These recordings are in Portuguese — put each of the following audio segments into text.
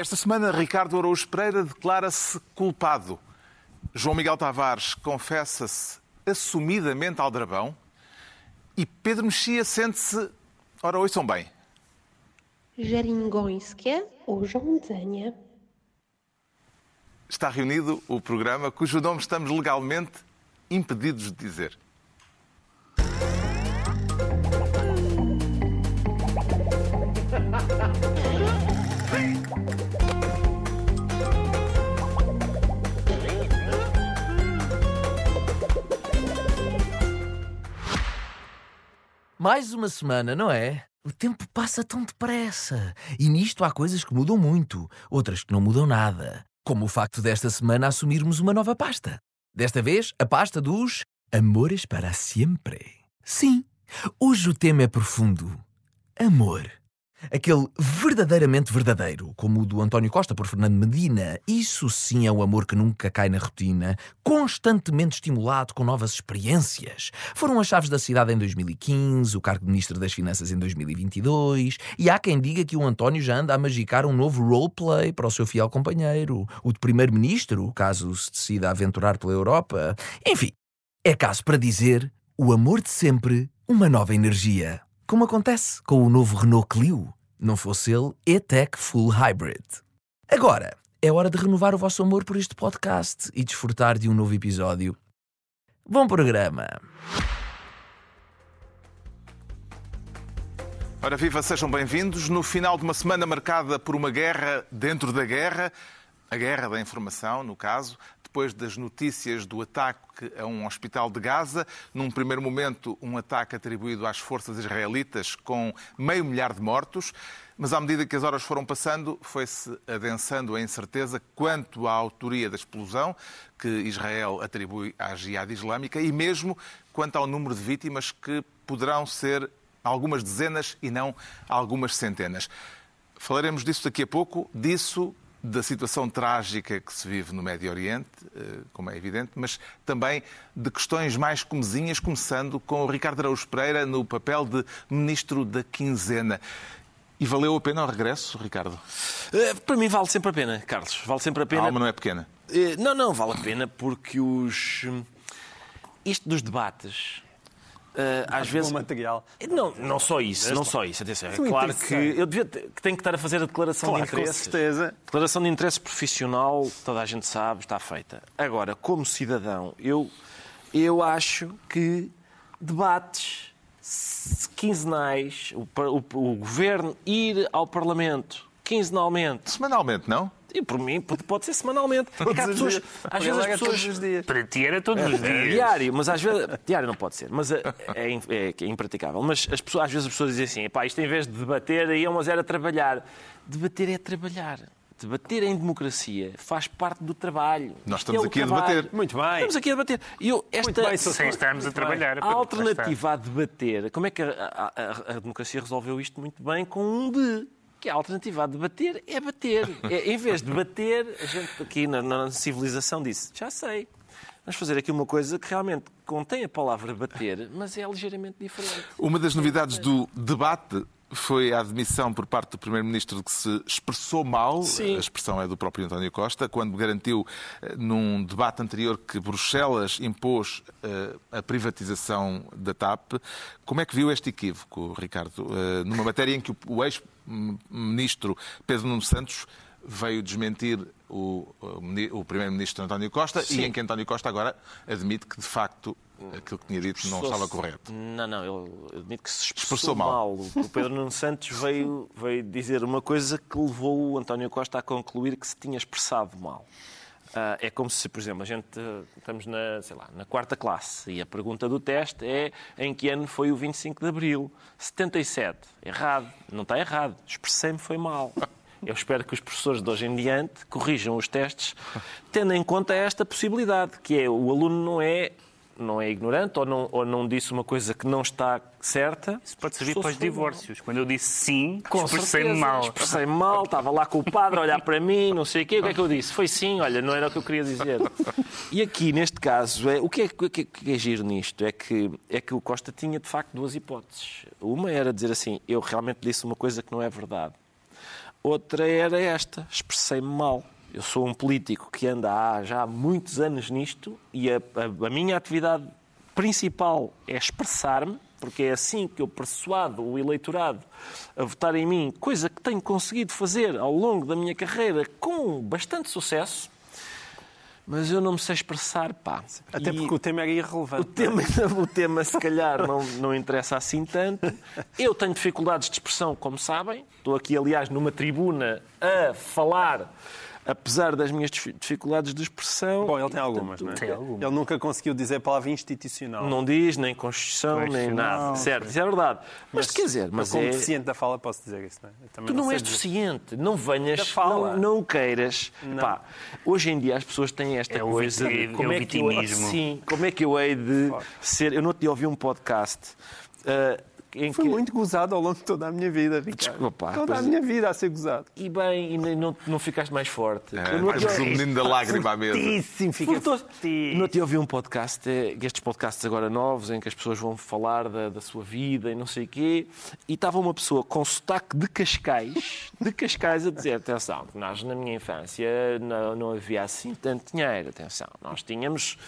Esta semana, Ricardo Araújo Pereira declara-se culpado. João Miguel Tavares confessa-se assumidamente aldrabão. E Pedro Mexia sente-se. Ora, ouçam bem. Jaringońskie urządzenie. Está reunido o programa cujo nome estamos legalmente impedidos de dizer. Mais uma semana, não é? O tempo passa tão depressa. E nisto há coisas que mudam muito, outras que não mudam nada. Como o facto desta semana assumirmos uma nova pasta. Desta vez, a pasta dos Amores para Sempre. Sim, hoje o tema é profundo. Amor. Aquele verdadeiramente verdadeiro, como o do António Costa por Fernando Medina. Isso sim é o amor que nunca cai na rotina, constantemente estimulado com novas experiências. Foram as chaves da cidade em 2015, o cargo de Ministro das Finanças em 2022, e há quem diga que o António já anda a magicar um novo roleplay para o seu fiel companheiro, o de Primeiro-Ministro, caso se decida aventurar pela Europa. Enfim, é caso para dizer o amor de sempre, uma nova energia. Como acontece com o novo Renault Clio. Não fosse ele, E-Tech Full Hybrid. Agora, é hora de renovar o vosso amor por este podcast e desfrutar de um novo episódio. Bom programa! Ora, viva, sejam bem-vindos. No final de uma semana marcada por uma guerra dentro da guerra, a guerra da informação, no caso, depois das notícias do ataque a um hospital de Gaza, num primeiro momento, um ataque atribuído às forças israelitas com meio milhar de mortos, mas à medida que as horas foram passando, foi-se adensando a incerteza quanto à autoria da explosão que Israel atribui à Jihad Islâmica e mesmo quanto ao número de vítimas que poderão ser algumas dezenas e não algumas centenas. Falaremos disso daqui a pouco, disso da situação trágica que se vive no Médio Oriente, eh, como é evidente, mas também de questões mais comezinhas, começando com o Ricardo Araújo Pereira no papel de Ministro da Quinzena. E valeu a pena o regresso, Ricardo? Uh, para mim vale sempre a pena, Carlos. Vale sempre a pena. A alma não é pequena? Uh, não, não, vale a pena porque os... Isto dos debates Uh, às vezes material. Não, não só isso, não só isso. Atenção, é claro que eu devia que tenho que estar a fazer a declaração claro, de interesse. Com certeza. Declaração de interesse profissional, toda a gente sabe, está feita. Agora, como cidadão, eu eu acho que debates quinzenais, o, o, o governo ir ao Parlamento quinzenalmente, semanalmente, não? E por mim pode ser semanalmente. Porque há pessoas, às vezes as pessoas. Para ti era todos os dias. Diário, mas às vezes. Diário não pode ser, mas é, é, é, é impraticável. Mas as pessoas, às vezes as pessoas dizem assim: pá, isto em vez de debater, aí é mas era trabalhar. Debater é trabalhar. Debater em democracia faz parte do trabalho. Nós estamos é aqui trabalho. a debater. Muito bem. Estamos aqui a debater. Eu, esta, bem, Sem estarmos a trabalhar. a alternativa a debater, como é que a, a, a democracia resolveu isto muito bem? Com um de que a alternativa a debater é bater. É, em vez de bater, a gente aqui na, na, civilização disse, já sei, vamos fazer aqui uma coisa que realmente contém a palavra bater, mas é ligeiramente diferente. Uma das novidades do debate foi a admissão por parte do Primeiro-Ministro de que se expressou mal, Sim. a expressão é do próprio António Costa, quando garantiu num debate anterior que Bruxelas impôs uh, a privatização da TAP. Como é que viu este equívoco, Ricardo? Uh, numa matéria em que o, o ex-ministro Pedro Nuno Santos veio desmentir o, o primeiro-ministro António Costa Sim. e em que António Costa agora admite que, de facto, aquilo que tinha dito não estava correto. Não, não, ele admite que se expressou, Expressou mal. mal. O Pedro Nuno Santos veio, veio dizer uma coisa que levou o António Costa a concluir que se tinha expressado mal. Ah, é como se, por exemplo, a gente ah, estamos na, sei lá, na quarta classe e a pergunta do teste é em que ano foi o 25 de Abril? 77. Errado. Não está errado. Expressei-me foi mal. Eu espero que os professores de hoje em diante corrijam os testes tendo em conta esta possibilidade, que é o aluno não é não é ignorante ou não, ou não disse uma coisa que não está certa. Isso pode servir para os divórcios. Quando eu disse sim, expressei-me mal. Expressei-me mal, estava lá com o padre a olhar para mim, não sei o quê. O que é que eu disse? Foi sim, olha, não era o que eu queria dizer. E aqui, neste caso, é, o, que é, o que é, que é giro nisto é que, é que o Costa tinha, de facto, duas hipóteses. Uma era dizer assim, eu realmente disse uma coisa que não é verdade. Outra era esta, expressei-me mal. Eu sou um político que anda há já muitos anos nisto e a, a- a minha atividade principal é expressar-me, porque é assim que eu persuado o eleitorado a votar em mim, coisa que tenho conseguido fazer ao longo da minha carreira com bastante sucesso. Mas eu não me sei expressar, pá. Até E- porque o tema era o irrelevante. tema, o tema, se calhar, não, não interessa assim tanto. Eu tenho dificuldades de expressão, como sabem. Estou aqui, aliás, numa tribuna a falar, apesar das minhas dif- dificuldades de expressão. Bom, ele tem algumas, não é? Tem algumas. Ele nunca conseguiu dizer a palavra institucional. Não diz nem Constituição, nem nada. Certo, isso é verdade. Mas, quer dizer, mas como é... deficiente da fala, posso dizer isso, não é? Tu não sei és dizer. deficiente, não venhas, fala. não, não o queiras. Pá, hoje em dia as pessoas têm esta É coisa de é como o é, que eu, sim, como é que eu hei de ser. Eu não te ouvi um podcast ah, em Foi que muito gozado ao longo de toda a minha vida, Ricardo. Desculpa, Toda a minha vida a ser gozado. E bem, e nem- não, não ficaste mais forte. É, não mais te- o menino da lágrima à mesa. Fortíssimo, fica fortíssimo. Não te ouvi um podcast, é, estes podcasts agora novos, em que as pessoas vão falar da, da sua vida e não sei o quê, e estava uma pessoa com sotaque de Cascais, de Cascais, a dizer, atenção, que nós na minha infância não, não havia assim tanto dinheiro, atenção, nós tínhamos,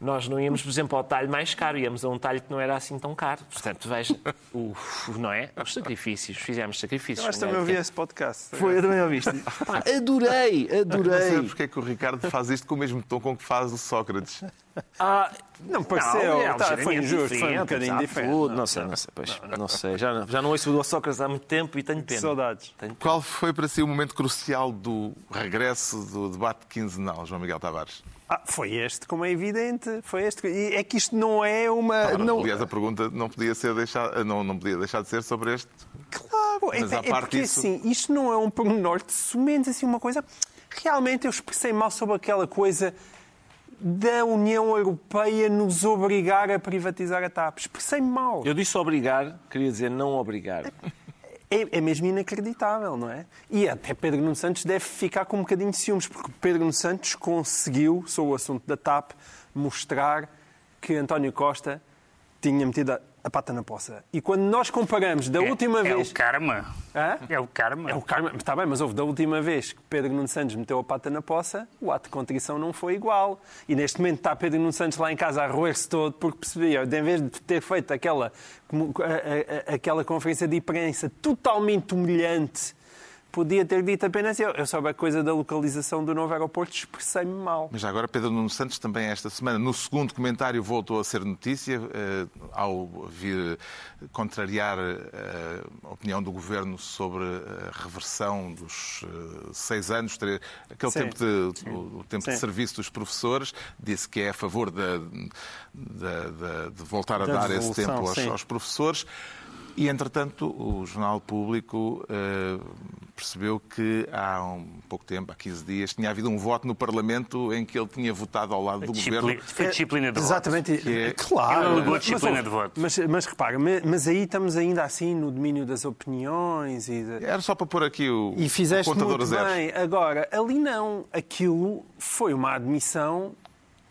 nós não íamos, por exemplo, ao talho mais caro, íamos a um talho que não era assim tão caro. Portanto, veja, o, não é? Os sacrifícios, fizemos sacrifícios. Eu acho que não é? também ouvi esse podcast. Foi, eu também ouviste. Pá, adorei, Não sei adorei. porque é que o Ricardo faz isto com o mesmo tom com que faz o Sócrates. Ah, Não pareceu. é tá, foi injusto, foi um bocadinho diferente. tudo. não. Não sei, não sei, pois, não sei. Já, não- já não ouço o Sócrates há muito tempo e tenho pena. Saudades. Tenho pena. Qual foi para si o momento crucial do regresso do debate quinzenal, João Miguel Tavares? Ah, foi este, como é evidente. Foi este. E é que isto não é uma. Ora, não... Aliás, a pergunta não podia, ser deixar, não, não podia deixar de ser sobre este. Claro, é, Mas à é parte porque disso- assim, isto não é um pormenor de somente assim uma coisa. Realmente eu expressei mal sobre aquela coisa da União Europeia nos obrigar a privatizar a TAP. Expressei mal. Eu disse obrigar, queria dizer não obrigar. É, é mesmo inacreditável, não é? E até Pedro Nuno Santos deve ficar com um bocadinho de ciúmes, porque Pedro Nuno Santos conseguiu, sobre o assunto da TAP, mostrar que António Costa tinha metido a, pata na poça. E quando nós comparamos da É- última é vez... o karma. Hã? É o karma. É o karma. Está bem, mas houve da última vez que Pedro Nuno Santos meteu a pata na poça, o ato de contrição não foi igual. E neste momento está Pedro Nuno Santos lá em casa a roer-se todo porque percebia, em vez de ter feito aquela, aquela conferência de imprensa totalmente humilhante, podia ter dito apenas eu. Eu soube a coisa da localização do novo aeroporto, expressei-me mal. Mas agora Pedro Nuno Santos também esta semana, no segundo comentário, voltou a ser notícia eh, ao vir contrariar eh, a opinião do Governo sobre a reversão dos eh, seis anos, ter- aquele Sim. tempo, de, o, o tempo de serviço dos professores, disse que é a favor da- da- de voltar a Da dar esse tempo aos, aos professores. E, entretanto, o Jornal Público eh, percebeu que há um pouco tempo, há 15 dias, tinha havido um voto no Parlamento em que ele tinha votado ao lado do Disciplina- Governo. Foi disciplina de voto. Exatamente. É- Claro. Ele alegou disciplina mas, de voto. Mas, mas repara, mas, mas aí estamos ainda assim no domínio das opiniões e... De... Era só para pôr aqui o, E fizeste o contador muito zeros. bem. Agora, ali não. Aquilo foi uma admissão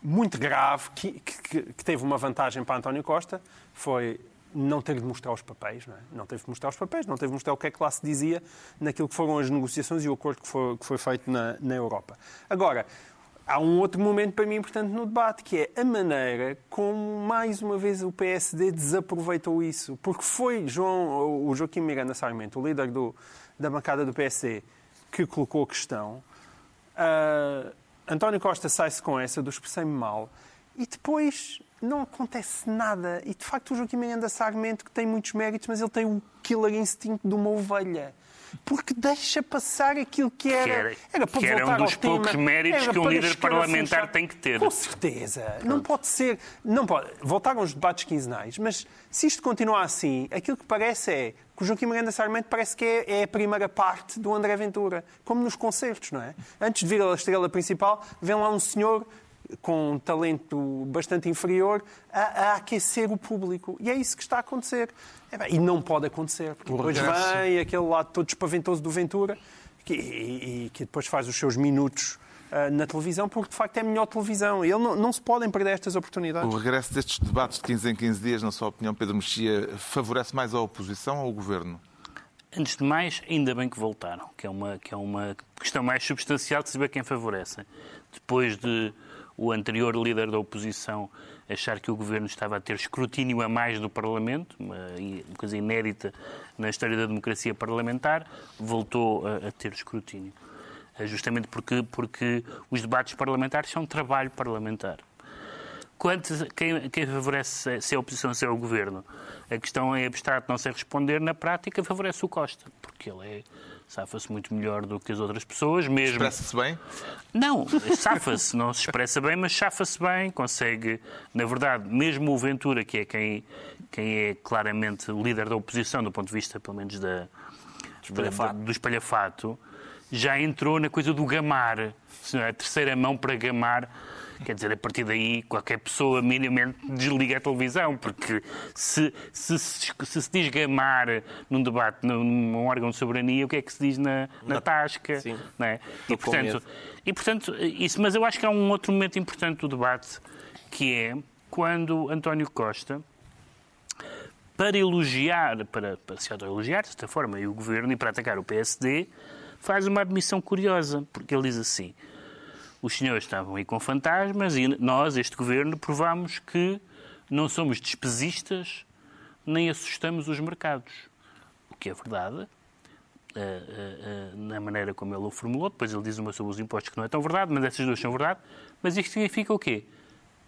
muito grave que, que- que teve uma vantagem para António Costa. Foi não ter de mostrar os papéis. Não, é? não teve de mostrar os papéis, não teve de mostrar o que é que lá se dizia naquilo que foram as negociações e o acordo que foi, que foi feito na, na Europa. Agora, há um outro momento para mim importante no debate, que é a maneira como, mais uma vez, o PSD desaproveitou isso. Porque foi João, o Joaquim Miranda Sarmento, o líder do, da bancada do PSD, que colocou a questão. Ah, António Costa sai-se com essa do expressei-me mal e depois não acontece nada. E de facto o Joaquim Miranda Sarmento, que tem muitos méritos, mas ele tem o killer instinto de uma ovelha. Porque deixa passar aquilo que era. Que era- era para que era um dos ao tema, poucos méritos que um líder escarafunchar. parlamentar tem que ter. Com certeza. Não pode ser. Não pode. Voltaram os debates quinzenais, mas se isto continuar assim, aquilo que parece é que o Joaquim Miranda Sarmento parece que é, é a primeira parte do André Ventura, como nos concertos, não é? Antes de vir a estrela principal, vem lá um senhor com um talento bastante inferior a, a aquecer o público. E é isso que está a acontecer. É bem, E não pode acontecer, porque O depois regresso. vem aquele lado todo espaventoso do Ventura que, e, e que depois faz os seus minutos ah, na televisão, porque de facto é a melhor televisão. E ele não, não se podem perder estas oportunidades. O regresso destes debates de 15 em 15 dias, na sua opinião, Pedro Mexia, favorece mais a oposição ou o Governo? Antes de mais, ainda bem que voltaram, que é uma, que é uma questão mais substancial de saber quem favorece. Depois de o anterior líder da oposição achar que o governo estava a ter escrutínio a mais do Parlamento, uma, coisa inédita na história da democracia parlamentar, voltou a, a ter escrutínio. Eh, justamente porque, porque os debates parlamentares são trabalho parlamentar. Quanto, quem, quem favorece se a oposição, se é o governo? A questão é abstrato, não sei responder. Na prática, favorece o Costa, porque ele é, safa-se muito melhor do que as outras pessoas, mesmo. Expressa-se bem? Não, safa-se, não se expressa bem, mas safa-se bem, consegue, na verdade, mesmo o Ventura, que é quem, quem é claramente o líder da oposição, do ponto de vista, pelo menos, da, Espalhafato. da- do espalhafato, já entrou na coisa do gamar, é a terceira mão para gamar. Quer dizer, a partir daí, qualquer pessoa minimamente desliga a televisão, porque se se, se, se, se diz gamar num debate, num, órgão de soberania, o que é que se diz na, na tasca? Sim. É? E, portanto, e, portanto, isso, mas eu acho que há um outro momento importante do debate, que é quando António Costa, para elogiar, para, para se autoelogiar, de certa forma, e o governo, e para atacar o PSD, faz uma admissão curiosa, porque ele diz assim: os senhores estavam aí com fantasmas e nós, este governo, provámos que não somos despesistas nem assustamos os mercados. O que é verdade, eh, eh, eh, na maneira como ele o formulou. Depois ele diz uma sobre os impostos que não é tão verdade, mas essas duas são verdade. Mas isto significa o quê?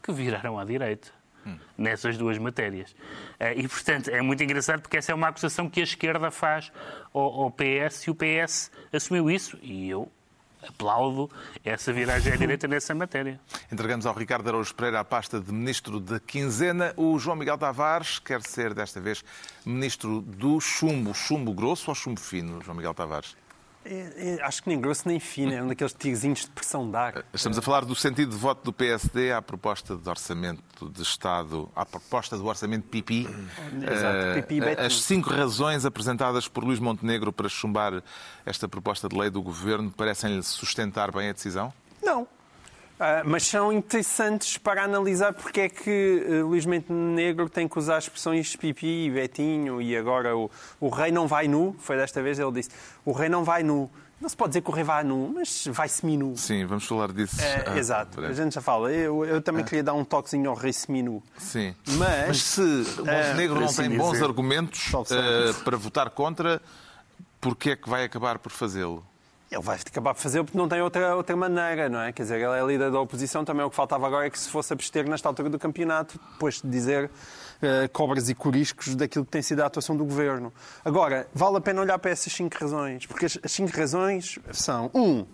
Que viraram à direita. Nessas duas matérias. E, portanto, é muito engraçado porque essa é uma acusação que a esquerda faz ao PS e o PS assumiu isso e eu aplaudo essa viragem à direita nessa matéria. Entregamos ao Ricardo Araújo Pereira a pasta de Ministro da Quinzena. O João Miguel Tavares quer ser, desta vez, Ministro do Chumbo. Chumbo grosso ou chumbo fino, João Miguel Tavares? É, é, acho que nem grosso nem fino, é um daqueles tirozinhos de pressão de ar. Estamos a falar do sentido de voto do PSD à proposta de orçamento de Estado, à proposta do orçamento PIPI. Exato, Pipi Betinho. As cinco razões apresentadas por Luís Montenegro para chumbar esta proposta de lei do Governo parecem-lhe sustentar bem a decisão? Não. Ah, mas são interessantes para analisar porque é que eh, Luís Montenegro tem que usar expressões pipi, Betinho e agora o, o rei não vai nu. Foi desta vez ele disse: o rei não vai nu. Não se pode dizer que o rei vai nu, mas vai seminu. Sim, vamos falar disso. É, ah, exato, breve. a gente já fala. Eu, eu também queria dar um toquezinho ao rei seminu. Sim. Mas- Mas se o Montenegro por não tem bons dizer. argumentos eh, para votar contra, porquê é que vai acabar por fazê-lo? Ele vai acabar por fazer porque não tem outra, outra maneira, não é? Quer dizer, ele é líder da oposição, também o que faltava agora é que se fosse abster nesta altura do campeonato, depois de dizer eh, cobras e coriscos daquilo que tem sido a atuação do governo. Agora, vale a pena olhar para essas cinco razões, porque as, as cinco razões são: um,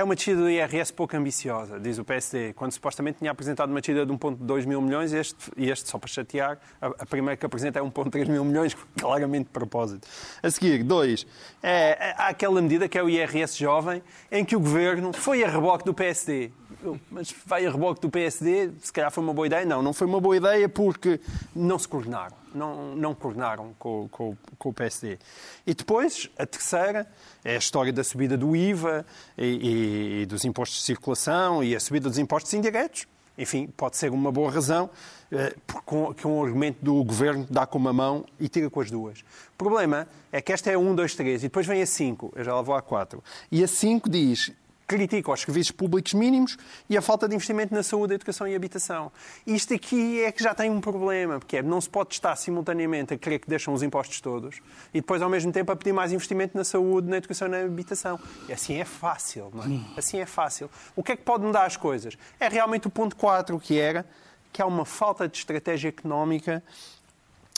é uma descida do IRS pouco ambiciosa, diz o PSD, quando supostamente tinha apresentado uma descida de 1,2 mil milhões, este, e este, só para chatear, a, a primeira que apresenta é 1,3 mil milhões, claramente de propósito. A seguir, dois, é, é- há aquela medida que é o IRS jovem, em que o governo foi a reboque do PSD. Mas vai a reboque do PSD, se calhar foi uma boa ideia? Não, não foi uma boa ideia porque não se coordenaram. Não, não coordenaram com, com- com o PSD. E depois, a terceira, é a história da subida do IVA e, e- e dos impostos de circulação e a subida dos impostos indiretos. Enfim, pode ser uma boa razão, eh, porque um argumento do governo dá com uma mão e tira com as duas. O problema é que esta é a 1, 2, 3 e depois vem a 5, eu já lá vou à 4. E a 5 diz critica os serviços públicos mínimos e a falta de investimento na saúde, educação e habitação. Isto aqui é que já tem um problema, porque é, não se pode estar simultaneamente a querer que deixam os impostos todos e depois, ao mesmo tempo, a pedir mais investimento na saúde, na educação e na habitação. E assim é fácil, não é? Assim é fácil. O que é que pode mudar as coisas? É realmente o ponto 4, que era que há uma falta de estratégia económica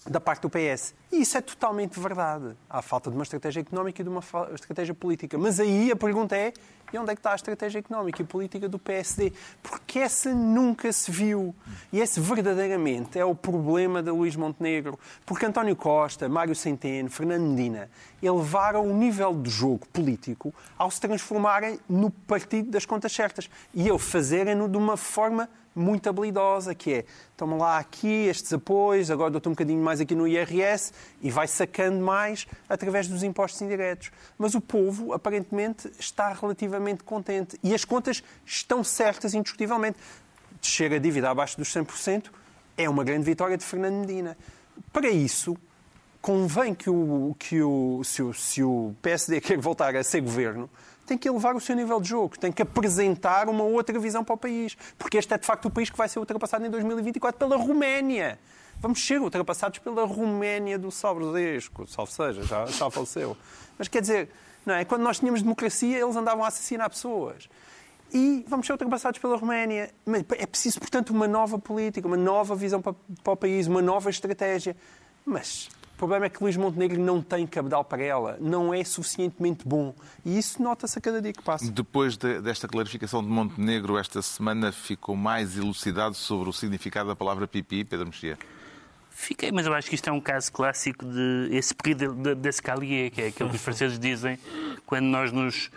da parte do PS. E isso é totalmente verdade. Há falta de uma estratégia económica e de uma estratégia política. Mas aí a pergunta é: e onde é que está a estratégia económica e política do PSD? Porque essa nunca se viu. E esse verdadeiramente é o problema da Luís Montenegro. Porque António Costa, Mário Centeno, Fernando Medina elevaram o nível de jogo político ao se transformarem no partido das contas certas. E eu fazerem-no de uma forma muito habilidosa, que é, toma lá aqui estes apoios, agora dou-te um bocadinho mais aqui no IRS e vai sacando mais através dos impostos indiretos. Mas o povo, aparentemente, está relativamente contente. E as contas estão certas, indiscutivelmente. Descer a dívida abaixo dos 100% é uma grande vitória de Fernando Medina. Para isso, convém que, o, que o, se, o, se o PSD quer voltar a ser governo, tem que elevar o seu nível de jogo, tem que apresentar uma outra visão para o país. Porque este é de facto o país que vai ser ultrapassado em 2024 pela Roménia. Vamos ser ultrapassados pela Roménia do Sobresesco, salvo seja, já, já faleceu. Mas quer dizer, não é? quando nós tínhamos democracia, eles andavam a assassinar pessoas. E vamos ser ultrapassados pela Roménia. É preciso, portanto, uma nova política, uma nova visão para, o país, uma nova estratégia. Mas problema é que Luís Montenegro não tem cabedal para ela, não é suficientemente bom. E isso nota-se a cada dia que passa. Depois de- desta clarificação de Montenegro, esta semana ficou mais elucidado sobre o significado da palavra pipi, Pedro Mexia. Fiquei, mas eu acho que isto é um caso clássico de esse de- d'escalier, que é aquilo que os franceses dizem quando nós nos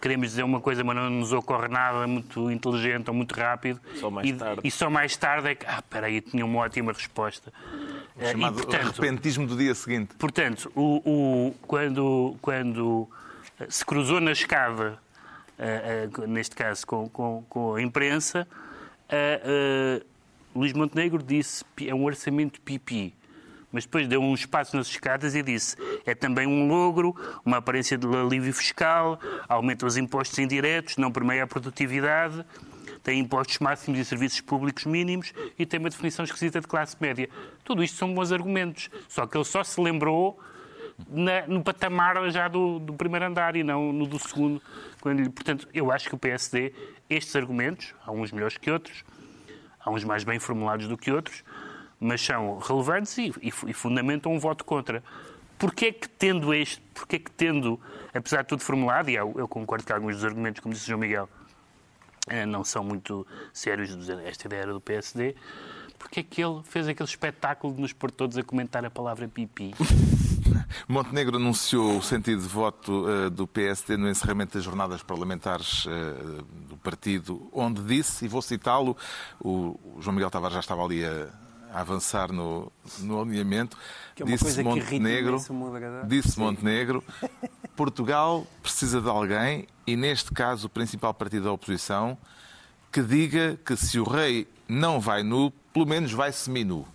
queremos dizer uma coisa, mas não nos ocorre nada muito inteligente ou muito rápido. Só mais e, tarde. e só mais tarde é que, ah, espera aí, tinha uma ótima resposta. E, Chamado portanto, repentismo do dia seguinte. Portanto, o, o- quando, quando eh, se cruzou na escada, eh, eh, neste caso com, com- com a imprensa, eh, Luís Montenegro disse que é um orçamento pipi. Mas depois deu um espaço nas escadas e disse é também um logro, uma aparência de alívio fiscal, aumenta os impostos indiretos, não permeia a produtividade, tem impostos máximos e serviços públicos mínimos e tem uma definição esquisita de classe média. Tudo isto são bons argumentos. Só que ele só se lembrou na- no patamar já do, do primeiro andar e não no do segundo. Quando portanto, eu acho que o PSD, estes argumentos, há uns melhores que outros, há uns mais bem formulados do que outros, mas são relevantes e, e e fundamentam um voto contra. Porquê é que tendo este, porquê é que tendo, apesar de tudo formulado, e eu, eu concordo que alguns dos argumentos, como disse o João Miguel, não são muito sérios, esta ideia era do PSD, porque é que ele fez aquele espetáculo de nos pôr todos a comentar a palavra pipi? Montenegro anunciou o sentido de voto eh, do PSD no encerramento das jornadas parlamentares eh, do partido, onde disse, e vou citá-lo, o João Miguel Tavares já estava ali a, a avançar no, no alinhamento, é disse Montenegro, disse. Montenegro, Portugal precisa de alguém, e neste caso o principal partido da oposição, que diga que se o rei não vai nu, pelo menos vai seminu.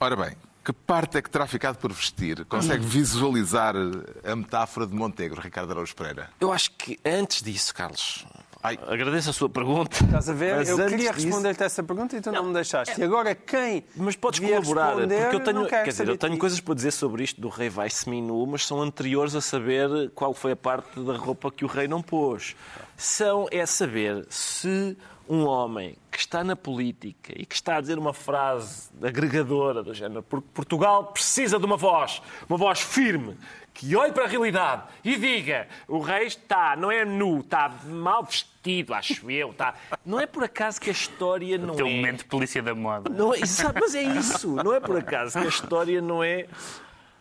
Ora bem, que parte é que terá ficado por vestir? Consegue visualizar a metáfora de Montenegro, Ricardo Araújo Pereira? Eu acho que antes disso, Carlos, Ai. agradeço a sua pergunta. Estás a ver? Mas eu queria disso- responder-te essa pergunta e tu não, me deixaste. E agora quem Mas podes colaborar, porque eu tenho, não quer dizer, eu tenho coisas para dizer sobre isto do rei vai seminu, mas são anteriores a saber qual foi a parte da roupa que o rei não pôs. São é saber se um homem que está na política e que está a dizer uma frase agregadora do género, porque Portugal precisa de uma voz, uma voz firme, que olhe para a realidade e diga: o rei está, não é nu, está mal vestido, acho eu, está. Não é por acaso que a história não Tem um é. momento de polícia da moda. Não é, mas é isso, não é por acaso que a história não é.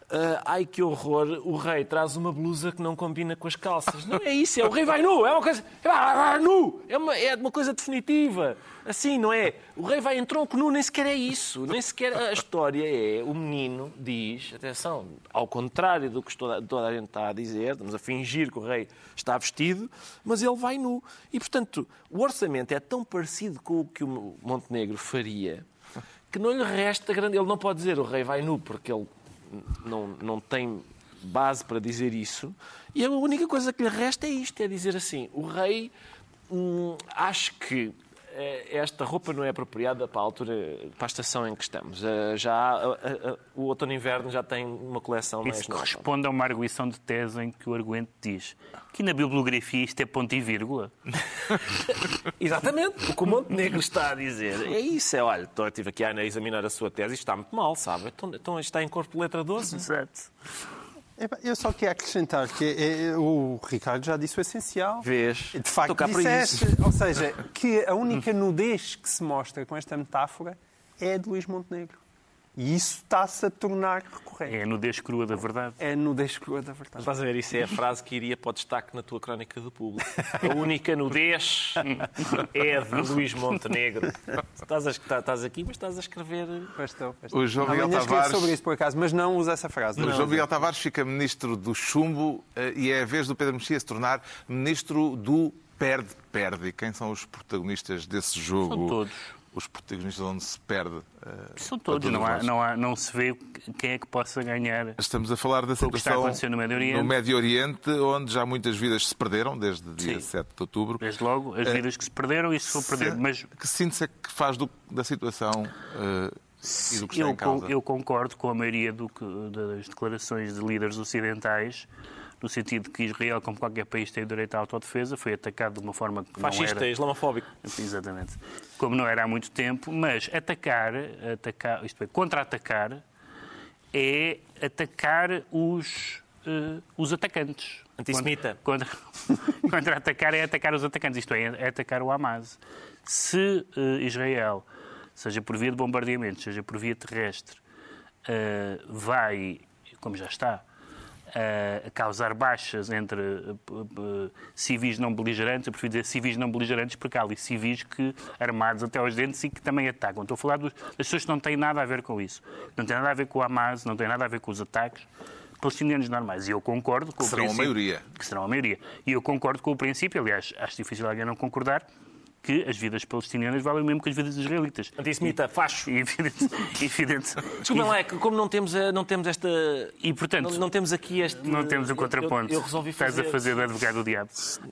Ah, ai que horror, o rei traz uma blusa que não combina com as calças. Não é isso, é o rei vai nu, é uma coisa. Vai nu, é uma, é uma coisa definitiva. Assim, não é? O rei vai em tronco nu, nem sequer é isso. Nem sequer a história é. O menino diz, atenção, ao contrário do que toda a gente está a dizer, estamos a fingir que o rei está vestido, mas ele vai nu. E, portanto, o orçamento é tão parecido com o que o Montenegro faria que não lhe resta grande. Ele não pode dizer o rei vai nu porque ele não, não tem base para dizer isso. E a única coisa que lhe resta é isto: é dizer assim, o rei hum, acho que esta roupa não é apropriada para a altura, para a estação em que estamos. Eh, Já a- o outono e inverno já tem uma coleção mais Isso nova. corresponde a uma arguição de tese em que o arguente diz que na bibliografia isto é ponto e vírgula. Exatamente, o que o Montenegro está a dizer. É isso, é, olha, estou- estive aqui a examinar a sua tese e está muito mal, sabe? Então, então está em corpo letra 12. Exato. Eu só queria acrescentar que é- é- o Ricardo já disse o essencial. Vês? De facto, disseste, ou seja, que a única nudez que se mostra com esta metáfora é a de Luís Montenegro. E isso está-se a tornar recorrente. É a nudez crua da verdade. É a nudez crua da verdade. Estás a ver, isso é a frase que iria para o destaque na tua crónica do público. A única nudez é a de Luís Montenegro. Estás, a, está- estás aqui, mas estás a escrever. Pois estou, pois estou. O João Miguel Tavares- sobre isso, por acaso, mas não usa essa frase. O João Miguel Tavares fica ministro do chumbo eh, e é a vez do Pedro Mexia se tornar ministro do perde-perde. E quem são os protagonistas desse jogo? São todos. Os protagonistas onde se perde. eh, São para todos, não, há, não, há, não se vê quem é que possa ganhar. Estamos a falar da situação no Médio Oriente. no Médio Oriente, onde já muitas vidas se perderam desde dia Sim. 7 de outubro. Desde logo, as vidas que se perderam e se for perder. Se- Mas Que síntese é que faz do- da situação eh, e do que está eu, em causa? con- eu concordo com a maioria do que- das declarações de líderes ocidentais, no sentido de que Israel, como qualquer país, tem o direito à autodefesa, foi atacado de uma forma que Fascista, não era... islamofóbico. Exatamente. Como não era há muito tempo, mas atacar, atacar isto é, contra-atacar, é atacar os, eh, os atacantes. Antissemita. Contra, contra atacar é atacar os atacantes, isto é, é atacar o Hamas. Se eh, Israel, seja por via de bombardeamento, seja por via terrestre, eh, vai, como já está, a causar baixas entre eh, civis não beligerantes, eu prefiro dizer civis não beligerantes, porque há ali civis que, armados até aos dentes e que também atacam. Estou a falar dos- das pessoas que não têm nada a ver com isso. Não tem nada a ver com o Hamas, não tem nada a ver com os ataques palestinianos normais. E eu concordo com o serão a princípio- maioria. Que serão a maioria. E eu concordo com o princípio, aliás, acho difícil alguém não concordar, que as vidas palestinianas valem o mesmo que as vidas israelitas. Antissemita, facho. E evidente, evidente, Desculpem lá, é que como não temos, eh, não temos esta. E, portanto, não, não temos aqui este. não temos o contraponto. Eu, eu resolvi Estás fazer. a fazer de advogado do diabo.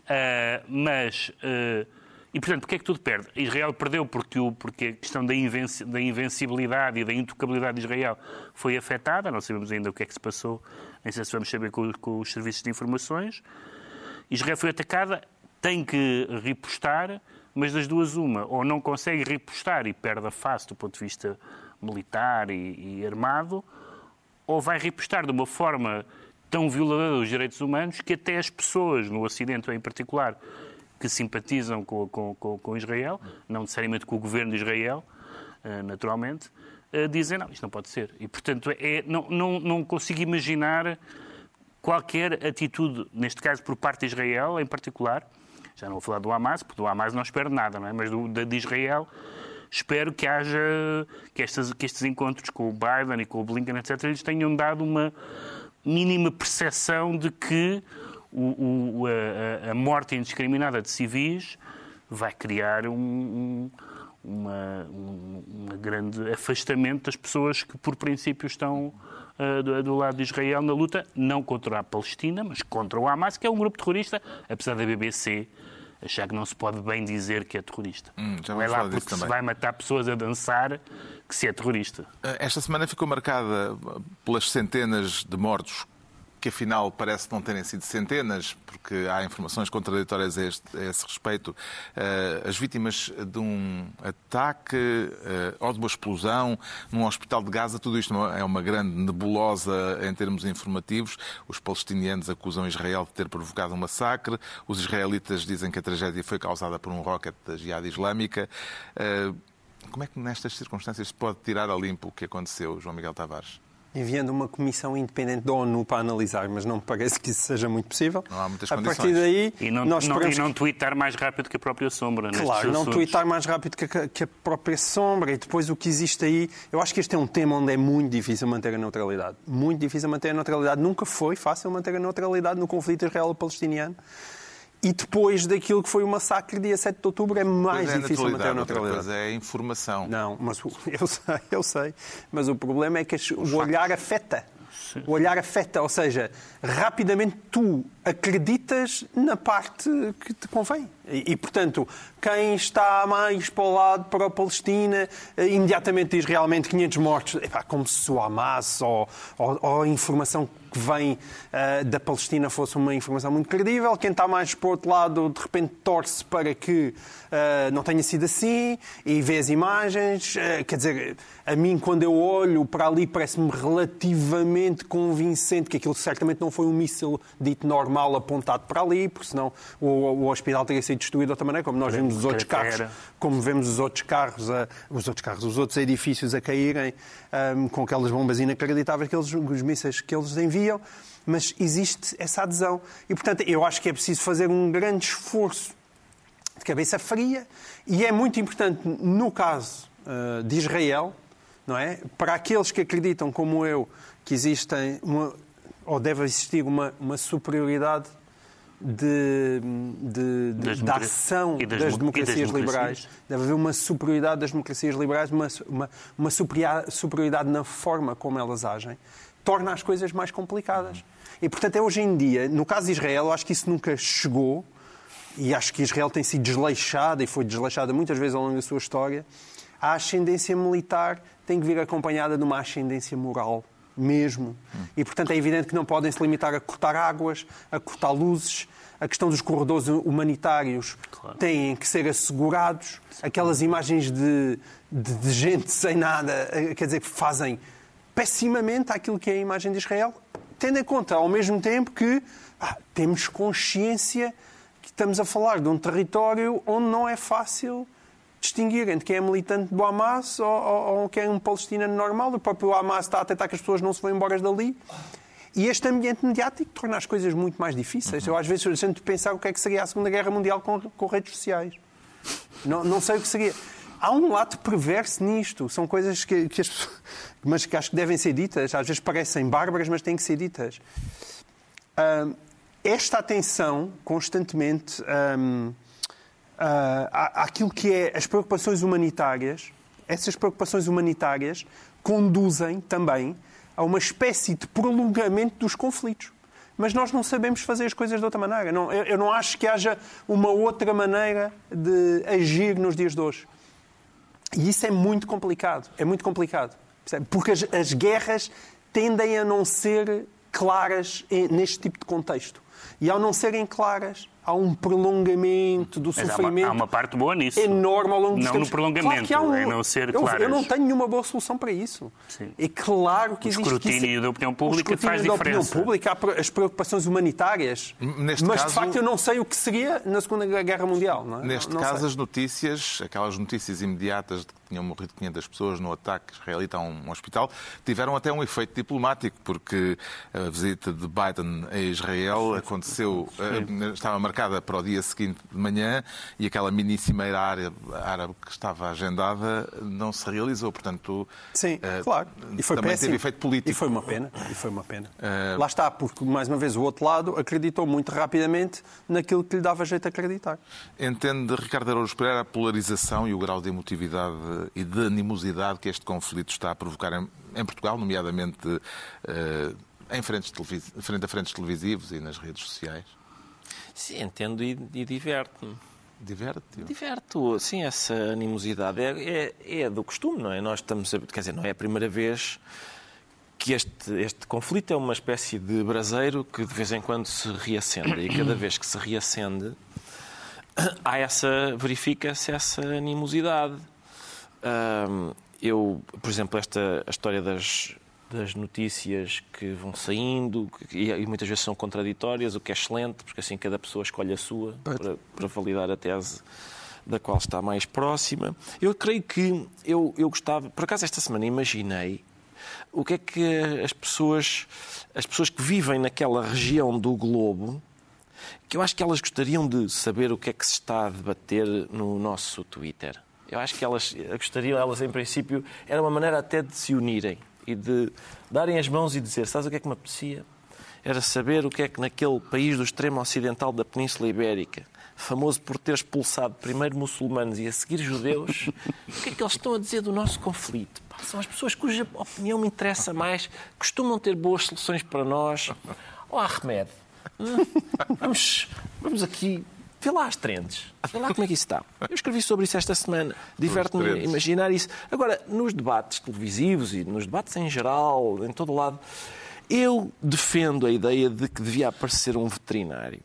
Ah, mas, ah, e portanto, porque é que tudo perde? Israel perdeu porque, o, porque a questão da, invenci- da invencibilidade e da intocabilidade de Israel foi afetada. Não sabemos ainda o que é que se passou, nem sei se vamos saber com, com os serviços de informações. Israel foi atacada, tem que repostar, mas das duas uma, ou não consegue repostar e perde a face do ponto de vista militar e, e armado, ou vai repostar de uma forma tão violadora dos direitos humanos que até as pessoas, no Ocidente em particular, que simpatizam com, com, com, com Israel, não necessariamente com o governo de Israel, eh, naturalmente, eh, dizem não, isto não pode ser. E, portanto, é, não, não, não consigo imaginar qualquer atitude, neste caso por parte de Israel em particular, já não vou falar do Hamas, porque do Hamas não espero nada, não é? mas do, de Israel espero que haja, que, estas, que estes encontros com o Biden e com o Blinken, etc., eles tenham dado uma mínima percepção de que o, o- a, a- morte indiscriminada de civis vai criar um, um, uma, um uma grande afastamento das pessoas que, por princípio, estão do, do lado de Israel na luta, não contra a Palestina, mas contra o Hamas, que é um grupo terrorista, apesar da BBC achar que não se pode bem dizer que é terrorista. Hum, não é lá porque se também. vai matar pessoas a dançar que se é terrorista. Esta semana ficou marcada pelas centenas de mortos, que afinal parece não terem sido centenas, porque há informações contraditórias a, este- a esse respeito. Eh, As vítimas de um ataque eh, ou de uma explosão num hospital de Gaza, tudo isto é uma grande nebulosa em termos informativos. Os palestinianos acusam Israel de ter provocado um massacre, os israelitas dizem que a tragédia foi causada por um rocket da Jihad Islâmica. Eh, como é que nestas circunstâncias se pode tirar a limpo o que aconteceu, João Miguel Tavares? Enviando uma comissão independente da ONU para analisar, mas não me parece que isso seja muito possível. Não há muitas a condições. partir daí, E não, nós não, esperamos e não tweetar mais rápido que a própria sombra. nestes Claro, não assuntos. tweetar mais rápido que a, que a própria sombra e depois o que existe aí. Eu acho que este é um tema onde é muito difícil manter a neutralidade. Muito difícil manter a neutralidade. Nunca foi fácil manter a neutralidade no conflito israelo-palestiniano. E depois daquilo que foi o massacre dia 7 de outubro é mais Pois é, difícil manter a neutralidade. coisa é a informação. Não, mas o- eu sei, eu sei. Mas o problema é que as- o olhar afeta. O olhar afeta, ou seja, rapidamente tu acreditas na parte que te convém. E, e, portanto, quem está mais para o lado, para a Palestina, eh, imediatamente diz realmente 500 mortos, Epá, como se o Hamas ou, ou- ou a informação que vem eh, da Palestina fosse uma informação muito credível. Quem está mais para o outro lado, de repente, torce para que eh, não tenha sido assim e vê as imagens. Eh, quer dizer, a mim, quando eu olho para ali, parece-me relativamente convincente que aquilo certamente não foi um míssil dito normal apontado para ali, porque senão o, o hospital teria sido destruído de outra maneira, como nós vimos os outros carros, como vemos os outros carros, a- os outros carros, os outros edifícios a caírem ahm, com aquelas bombas inacreditáveis que eles, os mísseis que eles enviam, mas existe essa adesão. E, portanto, eu acho que é preciso fazer um grande esforço de cabeça fria e é muito importante, no caso ah, de Israel, não é? para aqueles que acreditam, como eu, que existem uma, ou deve existir uma, uma superioridade de, de, de, da ação das das, mo- democracias das liberais. democracias. Deve haver uma superioridade das democracias liberais, uma, uma, uma superioridade na forma como elas agem, torna as coisas mais complicadas. E, portanto, é hoje em dia, no caso de Israel, eu acho que isso nunca chegou, e acho que Israel tem sido desleixada, e foi desleixada muitas vezes ao longo da sua história, a ascendência militar tem que vir acompanhada de uma ascendência moral, mesmo. E, portanto, é evidente que não podem se limitar a cortar águas, a cortar luzes. A questão dos corredores humanitários têm que ser assegurados. Aquelas imagens de, de, de gente sem nada, eh, quer dizer, que fazem pessimamente aquilo que é a imagem de Israel, tendo em conta, ao mesmo tempo, que ah, temos consciência que estamos a falar de um território onde não é fácil distinguir entre quem é militante do Hamas ou, ou, ou quem é um palestiniano normal. O próprio Hamas está a tentar que as pessoas não se vão embora dali. E este ambiente mediático torna as coisas muito mais difíceis. Eu, às vezes, eu tento pensar o que é que seria a Segunda Guerra Mundial com, com redes sociais. Não, não sei o que seria. Há um lado perverso nisto. São coisas que, que as mas que acho que devem ser ditas. Às vezes parecem bárbaras, mas têm que ser ditas. Ahm, esta atenção constantemente ahm, ah, à- àquilo que é as preocupações humanitárias, essas preocupações humanitárias conduzem também a uma espécie de prolongamento dos conflitos. Mas nós não sabemos fazer as coisas de outra maneira. Não, eu, eu não acho que haja uma outra maneira de agir nos dias de hoje. E isso é muito complicado. É muito complicado. Porque as, as guerras tendem a não ser claras neste tipo de contexto. E ao não serem claras, há um prolongamento do Mas há uma, sofrimento há uma parte boa nisso. enorme ao longo dos Não tempos. no prolongamento, Claro um- é não ser eu, claras. eu não tenho nenhuma boa solução para isso. Sim. É claro que O existe... que escrutínio da opinião pública o faz da opinião diferença. pública, há as preocupações humanitárias. Neste mas, caso- de facto, eu não sei o que seria na Segunda Guerra Mundial. Não é? Neste Não- não caso, sei. as notícias, aquelas notícias imediatas de que tinham morrido 500 pessoas no ataque israelita a um hospital, tiveram até um efeito diplomático, porque a visita de Biden a Israel aconteceu, eh, estava marcada para o dia seguinte de manhã e aquela mini cimeira árabe, árabe que estava agendada não se realizou. Portanto, Sim, eh, claro. E foi também péssimo. teve efeito político. E foi uma pena. E foi uma pena. Eh, Lá está, porque, mais uma vez, o outro lado acreditou muito rapidamente naquilo que lhe dava jeito de acreditar. Entende, Ricardo Araújo Pereira, a polarização e o grau de emotividade e de animosidade que este conflito está a provocar em, em Portugal, nomeadamente eh, em frentes frente a frentes televisivos e nas redes sociais? Sim, entendo e, e diverte-me. Diverte-te? Diverto, sim, essa animosidade é, é, é do costume, não é? Nós estamos a, quer dizer, não é a primeira vez que este, este conflito é uma espécie de braseiro que de vez em quando se reacende e cada vez que se reacende há essa verifica-se essa animosidade. Eu, por exemplo, esta a história das das notícias que vão saindo que- e, muitas vezes são contraditórias, o que é excelente, porque assim cada pessoa escolhe a sua para, para validar a tese da qual está mais próxima. Eu creio que eu, eu gostava, por acaso esta semana imaginei o que é que as pessoas, as pessoas que vivem naquela região do globo, que eu acho que elas gostariam de saber o que é que se está a debater no nosso Twitter. Eu acho que elas gostariam, elas em princípio, era uma maneira até de se unirem e de darem as mãos e dizer: Sabes o que é que me apetecia? Era saber o que é que naquele país do extremo ocidental da Península Ibérica, famoso por ter expulsado primeiro muçulmanos e a seguir judeus, o que é que eles estão a dizer do nosso conflito? Pá, são as pessoas cuja opinião me interessa mais, costumam ter boas soluções para nós. Oh, Ahmed, hum, vamos, vamos aqui Vê lá as trends. Vê lá como é que isso está. Eu escrevi sobre isso esta semana. Diverte-me imaginar isso. Agora, nos debates televisivos e nos debates em geral, em todo lado, eu defendo a ideia de que devia aparecer um veterinário.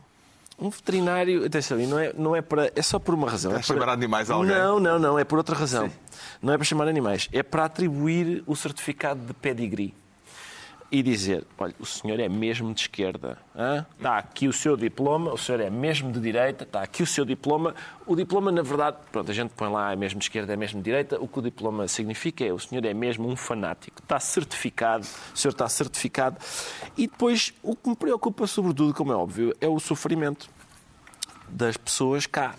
Um veterinário, atenção, não é, não é para. É só por uma razão. Para é para- chamar animais a alguém? Não, não, não, é por outra razão. Não é para chamar animais, é para atribuir o certificado de pedigree e dizer: olha, o senhor é mesmo de esquerda, hã? está aqui o seu diploma, o senhor é mesmo de direita, está aqui o seu diploma. O diploma, na verdade, pronto, a gente põe lá é mesmo de esquerda, é mesmo de direita. O que o diploma significa é o senhor é mesmo um fanático, está certificado, o senhor está certificado. E depois, o que me preocupa, sobretudo, como é óbvio, é o sofrimento das pessoas cá.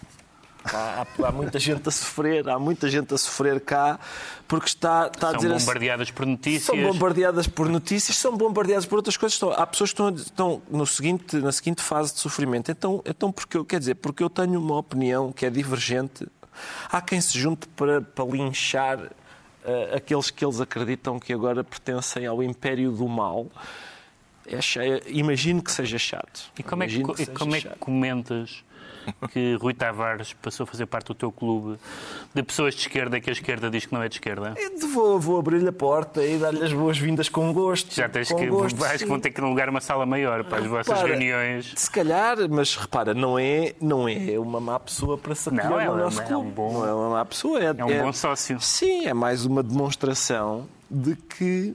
Há, há- há muita gente a sofrer, há muita gente a sofrer cá, porque está, está a São dizer assim, bombardeadas por notícias. são bombardeadas por notícias, são bombardeadas por outras coisas. Estão- Há pessoas que estão, estão no seguinte, na seguinte fase de sofrimento. Então, então porque eu, quer dizer, porque eu tenho uma opinião que é divergente, há quem se junte para, para linchar eh, aqueles que eles acreditam que agora pertencem ao império do mal. É cheia, imagino que seja chato. E como é que, e seja como é que comentas que Rui Tavares passou a fazer parte do teu clube de pessoas de esquerda que a esquerda diz que não é de esquerda? Eu Vou, vou abrir-lhe a porta e dar-lhe as boas-vindas com gosto. Já tens que, gosto, acho que vão ter que alugar uma sala maior para as vossas Repara, reuniões. Se calhar, mas repara, não é, não é uma má pessoa para acolher Não, é um- nosso é clube. um bom- Não é uma má pessoa. É, É um bom sócio. Sim, é mais uma demonstração de que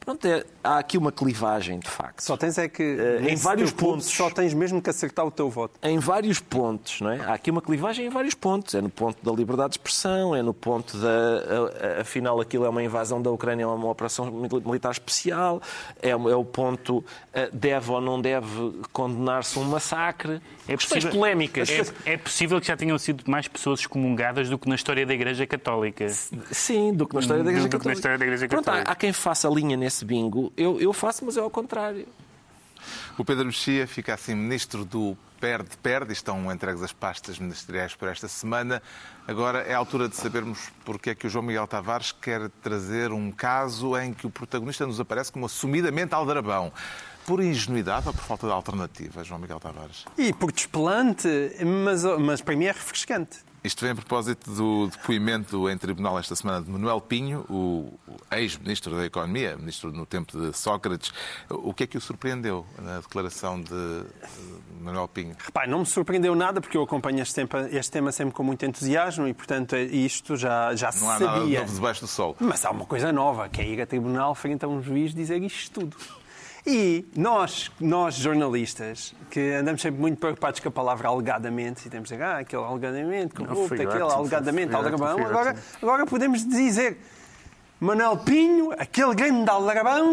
pronto, é- há aqui uma clivagem, de facto. Só tens é que. Eh, em vários pontos. Só tens mesmo que acertar o teu voto. em vários pontos, não é? Há aqui uma clivagem em vários pontos. É no ponto da liberdade de expressão, é no ponto da. a- a- afinal, aquilo é uma invasão da Ucrânia, é uma operação mil- militar especial, é, o- é o ponto. eh, deve ou não deve condenar-se um massacre. É Questões possível, polémicas. É, é possível que já tenham sido mais pessoas excomungadas do que na história da Igreja Católica. Sim, do que na história da Do Igreja que na Católica. história da Igreja Pronto, há, Católica. há quem faça linha nesse bingo. Eu, eu faço, mas é ao contrário. O Pedro Mexia fica assim ministro do perde-perde. Estão entregues as pastas ministeriais para esta semana. Agora é a altura de sabermos porque é que o João Miguel Tavares quer trazer um caso em que o protagonista nos aparece como assumidamente aldrabão. Por ingenuidade ou por falta de alternativa, João Miguel Tavares? E por desplante, mas, mas para mim é refrescante. Isto vem a propósito do depoimento em tribunal esta semana de Manuel Pinho, o ex-ministro da Economia, ministro no tempo de Sócrates. O que é que o surpreendeu na declaração de Manuel Pinho? Repare, não me surpreendeu nada porque eu acompanho este tema, este tema sempre com muito entusiasmo e, portanto, é- isto já, já se Não há nada sabia. novo debaixo do sol. Mas há uma coisa nova, que é ir a tribunal frente a um juiz dizer isto tudo. E nós, nós jornalistas, que andamos sempre muito preocupados com a palavra alegadamente, e temos de dizer, ah, aquele alegadamente, corrupto, aquele alegadamente, aldrabão, agora, agora podemos dizer Manuel Pinho, aquele grande aldrabão,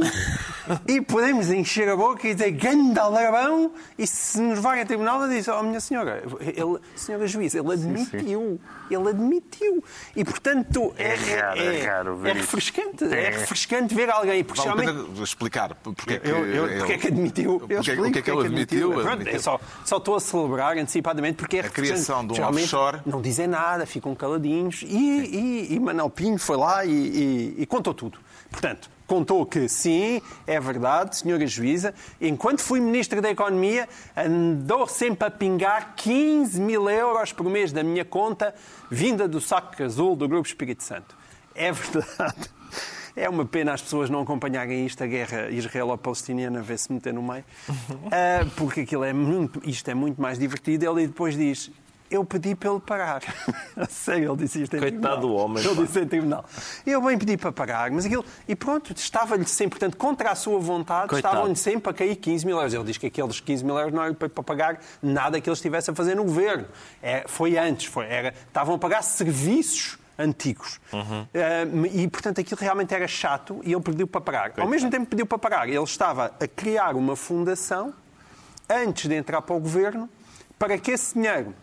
e podemos encher a boca e dizer grande aldrabão, e se nos vai a tribunal, ele diz, oh minha senhora, ele, senhora juiz, ele admitiu, ele admitiu. E, portanto, é, É raro, é raro ver é isso. refrescante, é. É. refrescante ver alguém, porque Vale realmente... explicar porque é que, Eu, eu, ele- porque é que admitiu? Eu Porque é- explico o que é que ele admitiu? Pronto, Admitiu. eu só, só estou a celebrar antecipadamente porque é A criação de um Geralmente offshore. Não dizem nada, ficam caladinhos. E, e, e Manuel Pinho foi lá e, e- contou tudo. Portanto, contou que sim, é verdade, senhora juíza, enquanto fui Ministro da Economia, andou sempre a pingar 15 mil euros por mês da minha conta, vinda do saco azul do Grupo Espírito Santo. É verdade. É uma pena as pessoas não acompanharem isto, a guerra israelo-palestiniana, ver se meter no meio, Ah, porque aquilo é muito, isto é muito mais divertido. Ele depois diz: Eu pedi para ele parar. Sério, ele disse isto em Coitado tribunal. do homem, Ele pá. disse em tribunal. Eu bem pedi para parar, mas aquilo. E pronto, estava-lhe sempre, portanto, contra a sua vontade, Coitado. estavam-lhe sempre a cair 15 mil euros. Ele diz que aqueles 15 mil euros não eram para pagar nada que ele estivesse a fazer no governo. É, foi antes, foi, era, estavam a pagar serviços antigos. Eh, e, portanto, aquilo realmente era chato e ele pediu para parar. Ao mesmo tempo que pediu para parar, ele estava a criar uma fundação antes de entrar para o governo para que esse dinheiro,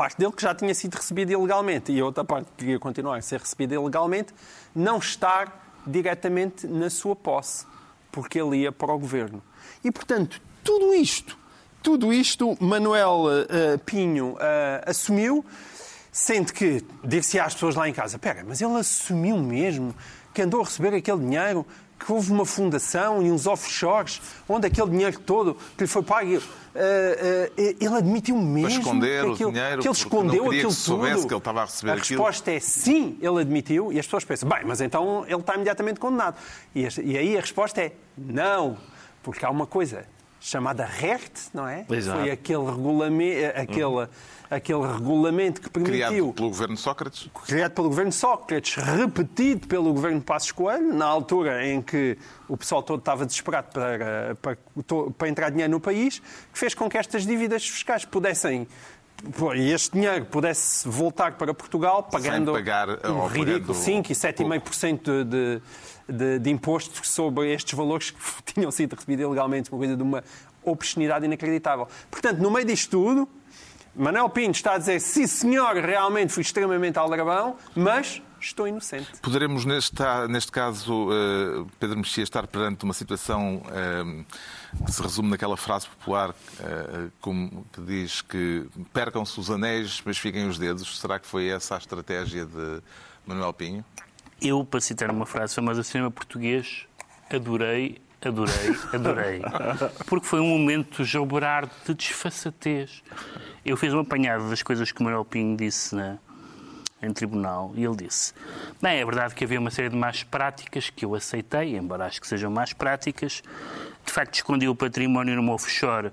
parte dele que já tinha sido recebido ilegalmente e a outra parte que queria continuar a ser recebida ilegalmente, não estar diretamente na sua posse, porque ele ia para o governo. E, portanto, tudo isto, tudo isto, Manuel eh, Pinho eh, assumiu, sendo que dir-se às pessoas lá em casa, pera, mas ele assumiu mesmo que andou a receber aquele dinheiro, que houve uma fundação e uns offshores, onde aquele dinheiro todo que lhe foi pago, eh, eh, ele admitiu mesmo esconder que, o aquilo- dinheiro, que ele escondeu aquilo que se soubesse tudo. que ele estava a receber a aquilo. resposta é sim, ele admitiu, e as pessoas pensam, bem, mas então ele está imediatamente condenado. E, e aí a resposta é não, porque há uma coisa chamada RERT, não é? Exato. Foi aquele regulamento, aquele, aquele regulamento que Criado permitiu pelo governo Sócrates. criado pelo governo Sócrates, repetido pelo governo Passos Coelho, na altura em que o pessoal todo estava desesperado para, para, para entrar dinheiro no país, que fez com que estas dívidas fiscais pudessem e este dinheiro pudesse voltar para Portugal pagando pagar, um ridículo pagando 5 e 7,5% de, de, de imposto sobre estes valores que tinham sido recebidos ilegalmente, uma coisa de uma obscenidade inacreditável. Portanto, no meio disto tudo, Manel Pinto está a dizer, sim senhor, realmente fui extremamente aldrabão, mas estou inocente. Poderemos, neste, neste caso, uh, Pedro Mexia, estar perante uma situação uh, que se resume naquela frase popular como, que diz que percam-se os anéis, mas fiquem os dedos. Será que foi essa a estratégia de Manuel Pinho? Eu, para citar uma frase famosa do cinema português, adorei, adorei, adorei. Porque foi um momento jauberar de desfaçatez. Eu fiz um apanhado das coisas que o Manuel Pinho disse na, em tribunal e ele disse: Bem, é verdade que havia uma série de más práticas que eu aceitei, embora acho que sejam más práticas. De facto, escondi o património numa offshore,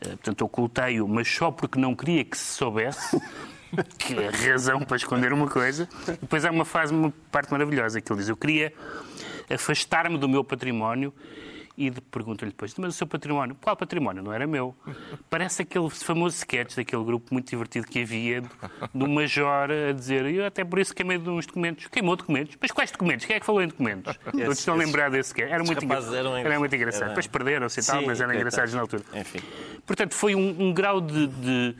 eh, portanto, ocultei-o, mas só porque não queria que se soubesse. que é razão para esconder uma coisa. Depois há uma fase, uma parte maravilhosa que ele diz: Eu queria afastar-me do meu património e de, pergunto-lhe depois, mas o seu património? Qual património? Não era meu. Parece aquele famoso sketch daquele grupo muito divertido que havia, do Major a dizer, eu até por isso queimei uns documentos. Queimou documentos? Mas quais documentos? Quem é que falou em documentos? Todos estão a lembrar desse sketch. Era muito, engra... eram era muito engraçado. Era... Depois perderam-se e tal, mas eram engraçados na altura. Enfim. Portanto, foi um, um grau de, de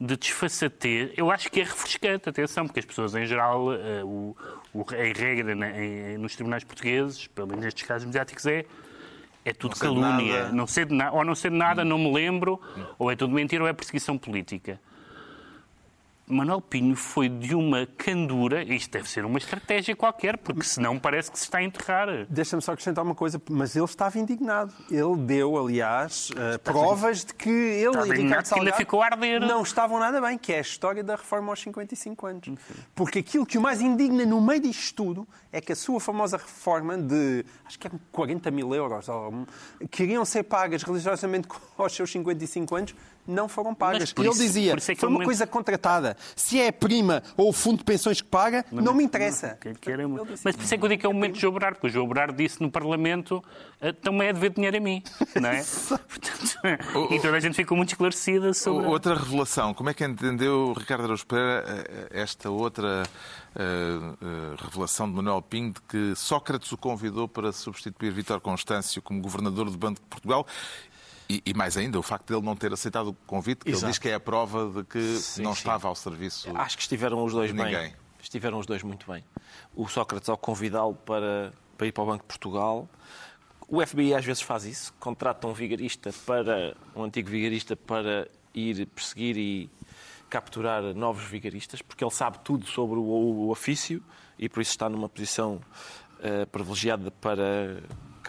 de desfaçatez, eu acho que é refrescante, atenção, porque as pessoas em geral, uh, o, o, a regra né, em, nos tribunais portugueses, pelo menos nestes casos mediáticos, é é tudo não calúnia. Não sei de nada, ou não sei de nada, não me lembro, ou é tudo mentira ou é perseguição política. Manuel Pinho foi de uma candura, isto deve ser uma estratégia qualquer, porque senão parece que se está a enterrar. Deixa-me só acrescentar uma coisa, mas ele estava indignado. Ele deu, aliás, uh, provas de que ele estava e Ricardo Salgado ainda ficou a arder. não estavam nada bem, que é a história da reforma aos 55 anos. Porque aquilo que o mais indigna no meio disto tudo é que a sua famosa reforma de, acho que eram 40 mil euros, que iriam ser pagas religiosamente aos seus 55 anos, não foram pagas. Ele dizia, é foi uma momento... coisa contratada. Se é a prima ou o fundo de pensões que paga, não, não me interessa. Não, Mas por isso é que eu digo que é o momento de João Berardo, porque o João Berardo disse no Parlamento também é dever dinheiro a mim, não é? Portanto, e toda a gente ficou muito esclarecida sobre... Outra revelação, como é que entendeu Ricardo Araújo Pereira eh, esta outra uh, uh, revelação de Manuel Pinho de que Sócrates o convidou para substituir Vítor Constâncio como governador do Banco de Portugal e, e, mais ainda, o facto de ele não ter aceitado o convite, que ele diz que é a prova de que sim, não sim. estava ao serviço. Acho que estiveram os dois bem. Estiveram os dois muito bem. O Sócrates, ao convidá-lo para, para ir para o Banco de Portugal, o FBI às vezes faz isso, contrata um vigarista para um antigo vigarista para ir perseguir e capturar novos vigaristas, porque ele sabe tudo sobre o, o ofício e por isso está numa posição uh, privilegiada para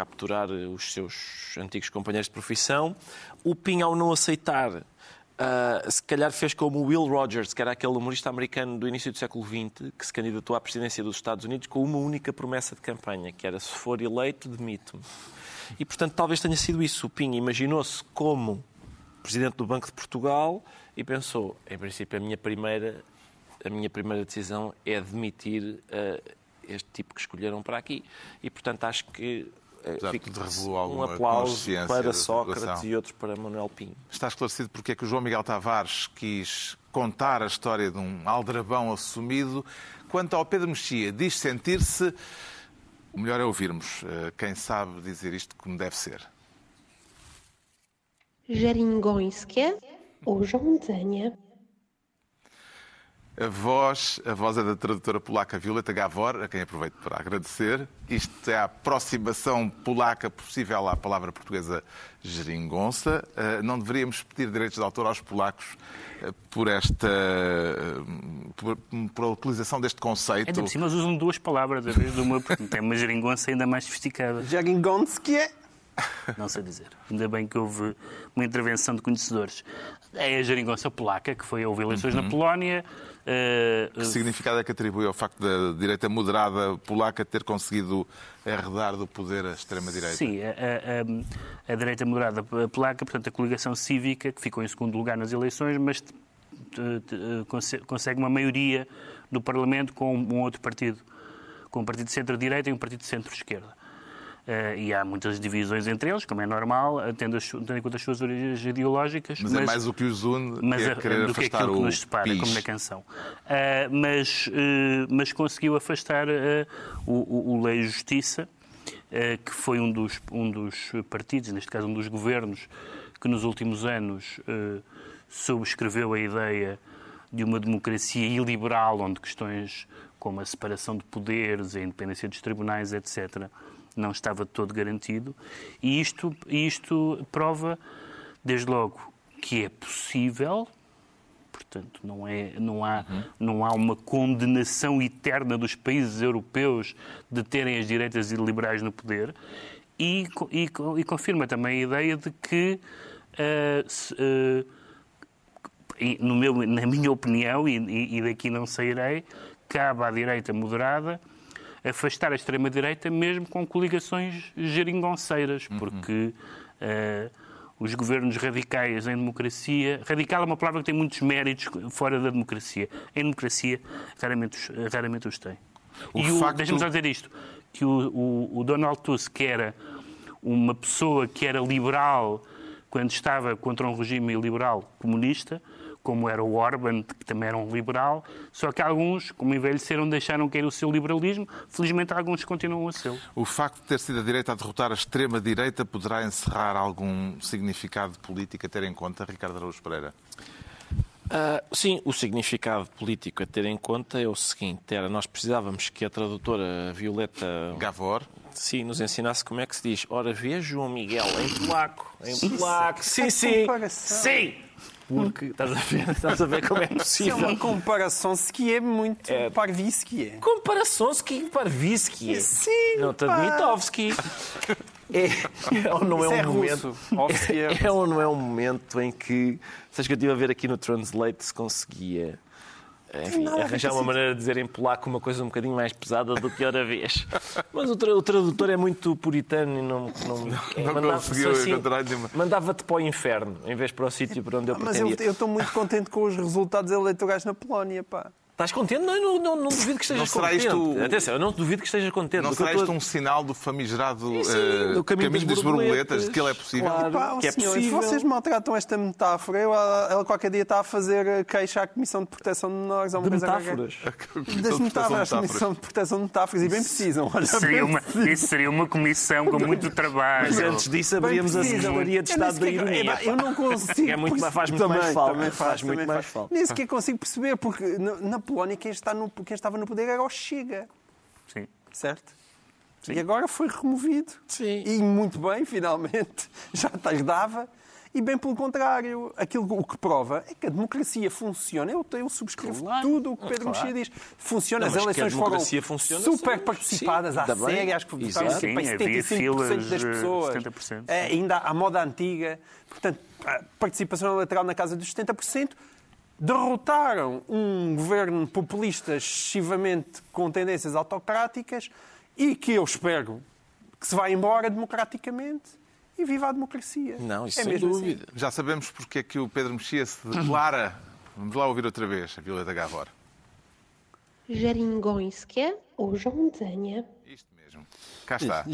capturar os seus antigos companheiros de profissão. O Pin, ao não aceitar, uh, se calhar fez como o Will Rogers, que era aquele humorista americano do início do século XX, que se candidatou à presidência dos Estados Unidos com uma única promessa de campanha, que era se for eleito, demito-me. E, portanto, talvez tenha sido isso. O Pin imaginou-se como presidente do Banco de Portugal e pensou, em princípio, a minha primeira, a minha primeira decisão é demitir uh, este tipo que escolheram para aqui. E, portanto, acho que um aplauso para Sócrates e outros para Manuel Pinho. Está esclarecido porque é que o João Miguel Tavares quis contar a história de um aldrabão assumido. Quanto ao Pedro Mexia, diz sentir-se. O melhor é ouvirmos eh, quem sabe dizer isto como deve ser. Jaringońskie urządzenie. A voz, a voz é da tradutora polaca Violeta Gavor, a quem aproveito para agradecer. Isto é a aproximação polaca possível à palavra portuguesa geringonça. Eh, não deveríamos pedir direitos de autor aos polacos eh, por esta eh, por, por a utilização deste conceito. Ainda por cima eles usam duas palavras a vez de uma, porque tem uma geringonça ainda mais sofisticada. Geringonski não sei dizer. Ainda bem que houve uma intervenção de conhecedores. É a geringonça polaca, que foi houve eleições uhum. na Polónia. Uh, que significado é que atribui ao facto da direita moderada polaca ter conseguido arredar do poder a extrema-direita? Sim, a, a, a, direita moderada polaca, portanto, a coligação cívica, que ficou em segundo lugar nas eleições, mas consegue uma maioria no Parlamento com um outro partido, com um partido de centro-direita e um partido de centro-esquerda. Uh, e há muitas divisões entre eles, como é normal, tendo, as, tendo em conta as suas origens ideológicas. Mas, é mas, é mais o que os une mas, é querer do que aquilo que nos separa, PIS. como na canção. Uh, mas, mas conseguiu afastar o, o, Lei Justiça, que foi um dos, um dos partidos, neste caso um dos governos, que nos últimos anos subscreveu a ideia de uma democracia iliberal, onde questões como a separação de poderes, a independência dos tribunais, etc., não estava todo garantido. E isto, isto prova, desde logo, que é possível, portanto, não, é, não, há, não há uma condenação eterna dos países europeus de terem as direitas e liberais no poder, e, e, e confirma também a ideia de que, ah, se, e, no meu, na minha opinião, e- e daqui não sairei, cabe à direita moderada afastar a extrema-direita mesmo com coligações geringonceiras, porque eh, os governos radicais em democracia... Radical é uma palavra que tem muitos méritos fora da democracia. Em democracia, raramente, os- raramente os tem. O e facto- deixa-me só dizer isto, que o, o, o Donald Tusk, que era uma pessoa que era liberal quando estava contra um regime liberal comunista, como era o Orban, que também era um liberal, só que alguns, como envelheceram, deixaram cair o seu liberalismo. Felizmente, alguns continuam a ser. O facto de ter sido a direita a derrotar a extrema-direita poderá encerrar algum significado político a ter em conta, Ricardo Araújo Pereira? Ah, sim, o significado político a ter em conta é o seguinte: era nós precisávamos que a tradutora Violeta Gavor. sim, nos ensinasse como é que se diz. Ora, veja, João Miguel, em polaco, em polaco, sim, sim, comparação. sim. Porque estás a ver, estás a ver como é Isso é possível. uma comparação se que é muito É. parvice que é. Comparações Parvisky. Sim, Não, pá. Tadmitovski. É, é ou não é um é momento. russo. Ovski é É ou não é um momento em que. Sabes que eu estive a ver aqui no Translate se conseguia. Enfim, arranjar uma maneira de dizer em polaco uma coisa um bocadinho mais pesada do que outra vez. Mas o, tra- o tradutor é muito puritano e não. Não, Não mandava- conseguiu só encontrar nenhuma. Mandava-te para o inferno, em vez para o sítio para onde eu Mas eu pretendia. eu estou muito contente com os resultados eleitorais na Polónia, pá. Estás contente? Não, não, não, não duvido que estejas Não será contente. isto Atenção, eu não duvido que estejas contente. Não será isto um sinal do famigerado Sim, eh, do caminho das das borboletas, borboletas, de que ele é possível? claro. Pá, que é senhores, possível. vocês maltratam esta metáfora. Eu, ela, qualquer dia está a fazer eh, queixa à Comissão de Proteção de Menores. ou uma De coisa qualquer. metáforas. Das metáforas, a Comissão de Proteção de Metáforas. E bem precisam. Olha, Seria bem uma, precisam. isso seria uma comissão com muito trabalho. Mas antes disso abríamos a. Secretaria de Estado da Ironia. Eu não consigo. É muito mais- faz muito Também, mais falta. Faz muito mais falta. Nem sequer consigo perceber, porque na, na Polónia quem, está no, quem estava no poder era o Chega, Sim. certo? E agora foi removido. Sim. E muito bem, finalmente. Já tardava. E bem pelo contrário, aquilo o que prova é que a democracia funciona. Eu, eu subscrevo Claro. tudo o que Pedro Claro. Mexia diz. Funciona, Não, as eleições foram democracia funciona, super sim. participadas Sim, à ainda bem. série, acho que votaram Sim, havia 75% filas das de pessoas. 70%. É, ainda à moda antiga. Portanto, a participação eleitoral na casa dos 70%. Derrotaram um governo populista excessivamente com tendências autocráticas e que eu espero que se vá embora democraticamente e viva a democracia. Não, isso é sem mesmo assim. dúvida. Já sabemos porque é que o Pedro Mexia se declara. Vamos lá ouvir outra vez a Violeta Gavor. Żeringąskie urządzenie. Isto mesmo. Cá está.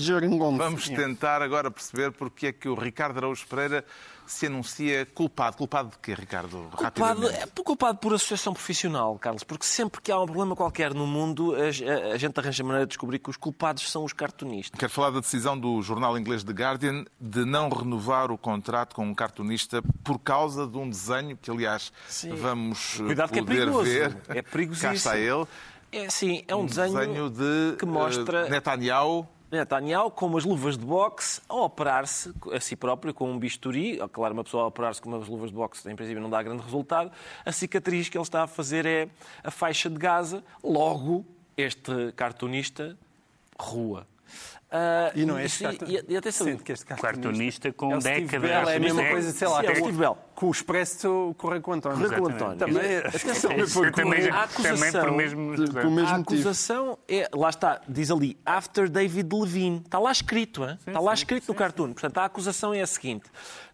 Vamos tentar agora perceber porque é que o Ricardo Araújo Pereira se anuncia culpado. Culpado de quê, Ricardo? Culpado, é culpado por associação profissional, Carlos, porque sempre que há um problema qualquer no mundo, a, a- a gente arranja maneira de descobrir que os culpados são os cartunistas. Quero falar da decisão do jornal inglês The Guardian de não renovar o contrato com um cartunista por causa de um desenho que, aliás, Sim. vamos Cuidado que é poder perigoso. ver. É perigosíssimo. Cá está ele. É sim, é um, Um desenho, de que mostra eh, Netanyahu Netanyahu com as luvas de boxe a operar-se a si próprio com um bisturi. Claro, uma pessoa a operar-se com umas luvas de boxe em princípio não dá grande resultado. A cicatriz que ele está a fazer é a faixa de Gaza. Logo, este cartunista rua. Ah, E não é este sim, cartunista. e, e atenção, Sente que este Cartunista com é o Steve décadas. Bell, é a mesma Sim, coisa, sei lá, sim, é o que- Steve Bell. com o Expresso correr com o António. Correr com o Exatamente. António. Também, Atenção, também foi também, com- A acusação- também por mesmo. mesmo a acusação é, lá está, diz ali, after David Levine. Está lá escrito, hein? está lá escrito no cartoon. Portanto, a acusação é a seguinte: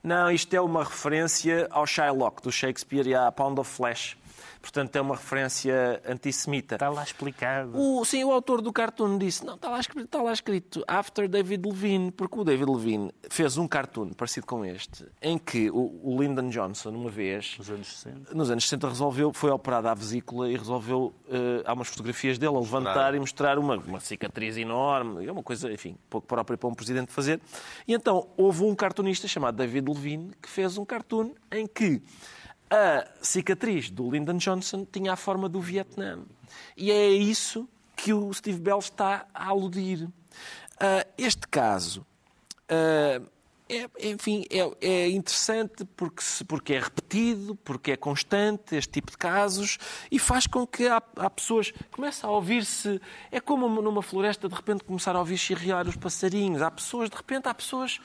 não, isto é uma referência ao Shylock do Shakespeare e à Pound of Flesh. Portanto, é uma referência antissemita. Está lá explicado. O, sim, o autor do cartoon disse: não, está lá, escrito, está lá escrito After David Levine, porque o David Levine fez um cartoon parecido com este, em que o, o Lyndon Johnson, uma vez, Nos anos 60. nos anos 60 resolveu, foi operado à vesícula e resolveu, eh, há umas fotografias dele a levantar e mostrar uma, uma cicatriz enorme, é uma coisa, enfim, pouco própria para um presidente fazer. E então houve um cartunista chamado David Levine que fez um cartoon em que A cicatriz do Lyndon Johnson tinha a forma do Vietnã. E é isso que o Steve Bell está a aludir. Ah, este caso ah, é, enfim, é, é interessante porque, porque é repetido, porque é constante este tipo de casos e faz com que há, há pessoas comecem a ouvir-se. É como numa floresta de repente começar a ouvir chirriar os passarinhos. Há pessoas, de repente, há pessoas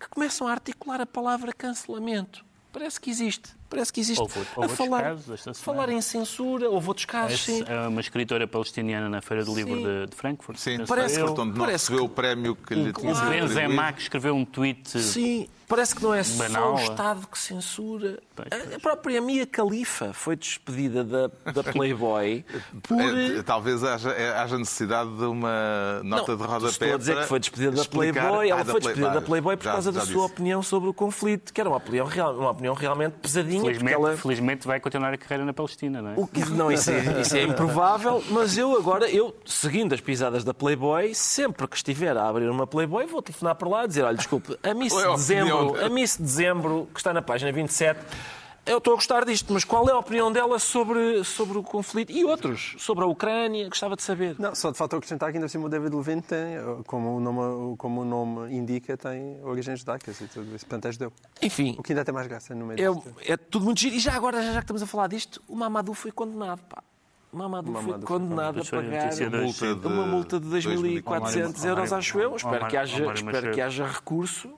que começam a articular a palavra cancelamento. Parece que existe. Parece que existe. Houve- houve a falar, casos falar em censura, houve outros casos, sim. é uma escritora palestiniana na Feira do Livro de, de Frankfurt. Sim, parece eu. que onde não parece recebeu o prémio que lhe tinha sido O Benzema que escreveu um tweet. Sim, parece que não é só Banal, o é? Estado que censura. Pois, A- A própria Mia Khalifa foi despedida da, da Playboy por... É, talvez haja, é, haja necessidade de uma nota Não, de rodapé. Estou a dizer que foi despedida da Playboy. Ela Ah, foi despedida da Playboy. Por Já- causa já da sua opinião sobre o conflito, que era uma opinião, real, uma opinião realmente pesadinha. Porque Felizmente, ela... felizmente vai continuar a carreira na Palestina, não é? O que, não, isso é, isso é improvável, mas eu agora, eu, seguindo as pisadas da Playboy, sempre que estiver a abrir uma Playboy, vou telefonar para lá e dizer, olha, desculpe, a Miss é Dezembro, a Miss Dezembro, que está na página 27, eu estou a gostar disto, mas qual é a opinião dela sobre, sobre o conflito? E outros, sobre a Ucrânia, gostava de saber. Não, só de facto acrescentar que ainda assim o David Levine tem, como o nome, como o nome indica, tem origens judaicas e tudo isso. Portanto, é judeu. Enfim, O que ainda tem mais graça no meio é, disto. é tudo muito giro. E já agora, já que estamos a falar disto, o Mamadou foi condenado, pá. O Mamadou, Mamadou foi condenado a Foi a pagar hoje, Multa de uma multa de 2.400 2.400 euros, acho eu. Espero que haja, espero que haja recurso.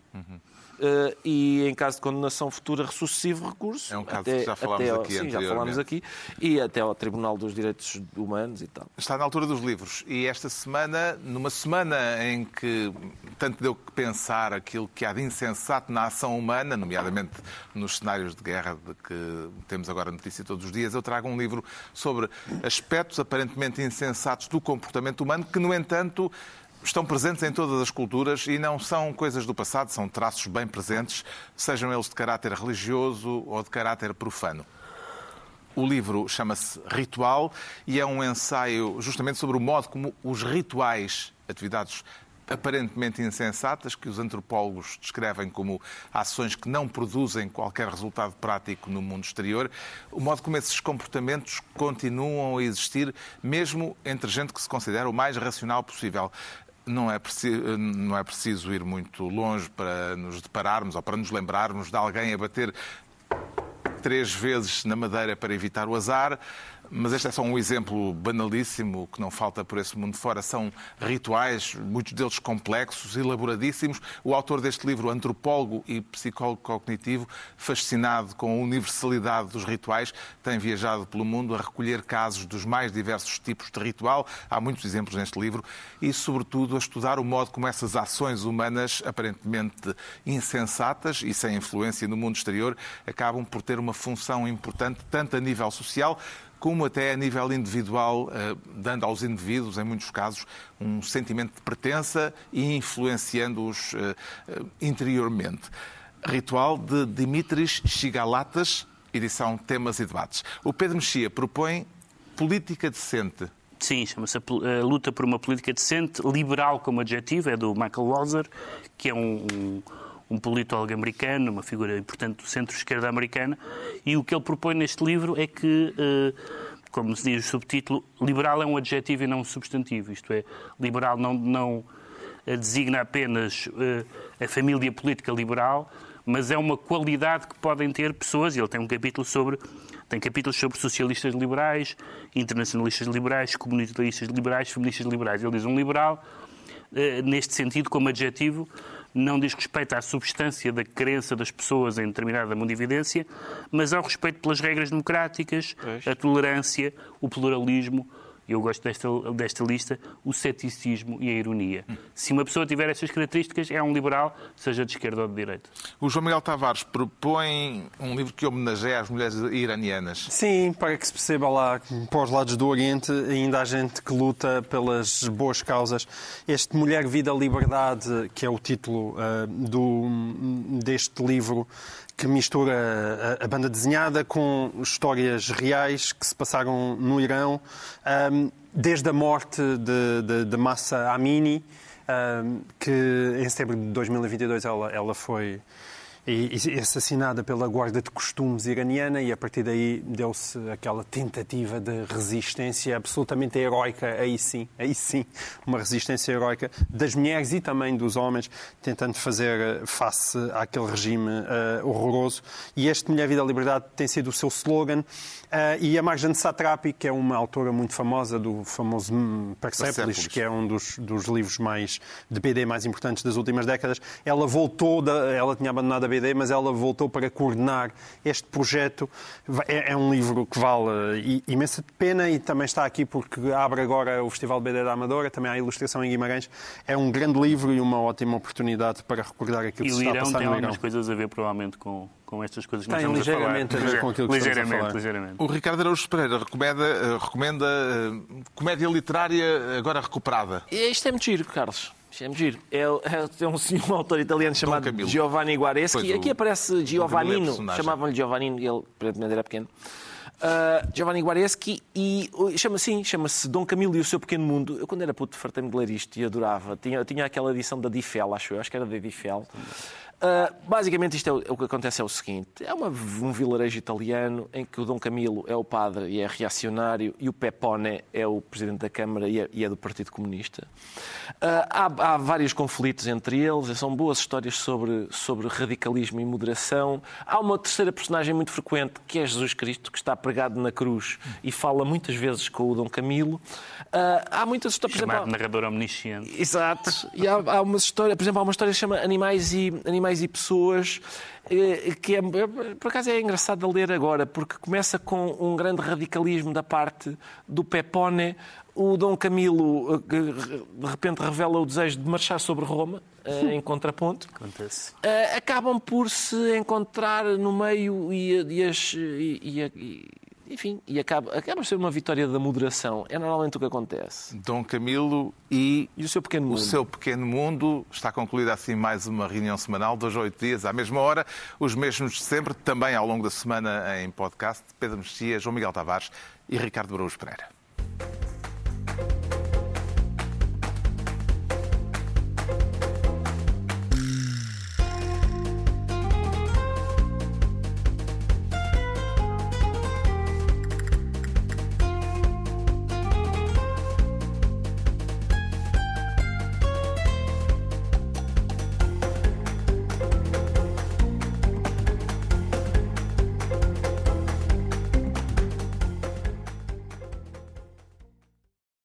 Eh, e em caso de condenação futura, sucessivo recurso. É um caso que já falámos até aqui sim, já falámos aqui. E até ao Tribunal dos Direitos Humanos e tal. Está na altura dos livros. E esta semana, numa semana em que tanto deu que pensar aquilo que há de insensato na ação humana, nomeadamente nos cenários de guerra de que temos agora notícia todos os dias, eu trago um livro sobre aspectos aparentemente insensatos do comportamento humano que, no entanto, estão presentes em todas as culturas e não são coisas do passado, são traços bem presentes, sejam eles de caráter religioso ou de caráter profano. O livro chama-se Ritual e é um ensaio justamente sobre o modo como os rituais, atividades aparentemente insensatas, que os antropólogos descrevem como ações que não produzem qualquer resultado prático no mundo exterior, o modo como esses comportamentos continuam a existir, mesmo entre gente que se considera o mais racional possível. Não é, preciso, não é preciso ir muito longe para nos depararmos ou para nos lembrarmos de alguém a bater três vezes na madeira para evitar o azar. Mas este é só um exemplo banalíssimo que não falta por esse mundo fora. São rituais, muitos deles complexos, elaboradíssimos. O autor deste livro, antropólogo e psicólogo cognitivo, fascinado com a universalidade dos rituais, tem viajado pelo mundo a recolher casos dos mais diversos tipos de ritual. Há muitos exemplos neste livro. E, sobretudo, a estudar o modo como essas ações humanas, aparentemente insensatas e sem influência no mundo exterior, acabam por ter uma função importante, tanto a nível social como até a nível individual, eh, dando aos indivíduos, em muitos casos, um sentimento de pertença e influenciando-os eh, eh, interiormente. Ritual de Dimitris Chigalatas, edição Temas e Debates. O Pedro Mexia propõe política decente. Sim, chama-se a, luta por uma política decente, liberal como adjetivo, é do Michael Walzer, que é um, um, um politólogo americano, uma figura importante do centro-esquerda americana, e o que ele propõe neste livro é que, eh, como se diz o subtítulo, liberal é um adjetivo e não um substantivo, isto é, liberal não, não eh, designa apenas eh, a família política liberal, mas é uma qualidade que podem ter pessoas, e ele tem um capítulo sobre tem capítulos sobre socialistas liberais, internacionalistas liberais, comunitaristas liberais, feministas liberais. Ele diz um liberal, neste sentido, como adjetivo, não diz respeito à substância da crença das pessoas em determinada mundividência, mas ao respeito pelas regras democráticas, a tolerância, o pluralismo, eu gosto desta, desta lista, o ceticismo e a ironia. Se uma pessoa tiver essas características, é um liberal, seja de esquerda ou de direita. O João Miguel Tavares propõe um livro que homenageia as mulheres iranianas. Sim, para que se perceba lá para os lados do Oriente ainda há gente que luta pelas boas causas. Este Mulher, Vida, Liberdade, que é o título ah, do, deste livro, que mistura a, a banda desenhada com histórias reais que se passaram no Irão, ah, desde a morte de, de, de Massa Amini, ah, que em setembro de 2022 ela, ela foi e, e assassinada pela guarda de costumes iraniana e a partir daí deu-se aquela tentativa de resistência absolutamente heroica, aí sim, aí sim, uma resistência heroica das mulheres e também dos homens, tentando fazer eh, face àquele regime uh, horroroso. E este Mulher, Vida, Liberdade tem sido o seu slogan. Uh, e a Marjane Satrapi, que é uma autora muito famosa do famoso Persepolis, que é um dos, dos livros mais de BD mais importantes das últimas décadas, ela voltou, da, ela tinha abandonado a BD, mas ela voltou para coordenar este projeto. É, é um livro que vale i- imensa pena e também está aqui porque abre agora o Festival BD da Amadora, também há ilustração em Guimarães. É um grande livro e uma ótima oportunidade para recordar aquilo E que se está a Irão passar tem no algumas Irão. coisas a ver, provavelmente, com, com estas coisas que nós Tem a falar. ligeiramente a ver com aquilo que estamos a ligeiramente, falar. ligeiramente. O Ricardo Araújo Pereira recomenda, eh, recomenda eh, comédia literária agora recuperada. Isto é muito giro, Carlos. Isto é muito giro. É, é, um, senhor- um autor italiano chamado. Giovanni Guareschi. Pois, Aqui aparece é Giovannino. Chamavam-lhe Giovannino e ele aparentemente era pequeno. Ah, Giovanni Guareschi e uh, chama assim, chama-se Dom Camilo e o seu pequeno mundo. Eu quando era puto fartei-me de ler isto e adorava. Tinha, tinha aquela edição da Difel, acho eu, acho que era da Difel. Ah, basicamente isto é o, o que acontece é o seguinte: é uma- um vilarejo italiano em que o Dom Camilo é o padre e é reacionário e o Pepone é o presidente da Câmara e é, e é do Partido Comunista. Ah, há, há vários conflitos entre eles, são boas histórias sobre, sobre radicalismo e moderação. Há uma terceira personagem muito frequente que é Jesus Cristo, que está pregado na cruz e fala muitas vezes com o Dom Camilo. Ah, há muitas histórias, por Chamado exemplo, narrador omnisciente. Exato. E há, há uma história, por exemplo, há uma história que se chama Animais e, Animais e Pessoas, eh, que é, por acaso é engraçado de ler agora, porque começa com um grande radicalismo da parte do Pepone. O Dom Camilo, eh, de repente, revela o desejo de marchar sobre Roma, eh, em contraponto. Acontece. Acabam por se encontrar no meio e, e as- e- e- enfim, e acaba, acaba por ser uma vitória da moderação. É normalmente o que acontece. Dom Camilo e E o seu pequeno o mundo. seu pequeno mundo. Está concluída assim mais uma reunião semanal, dois a oito dias, à mesma hora, os mesmos de sempre, também ao longo da semana em podcast. Pedro Mexia, João Miguel Tavares e Ricardo Araújo Pereira.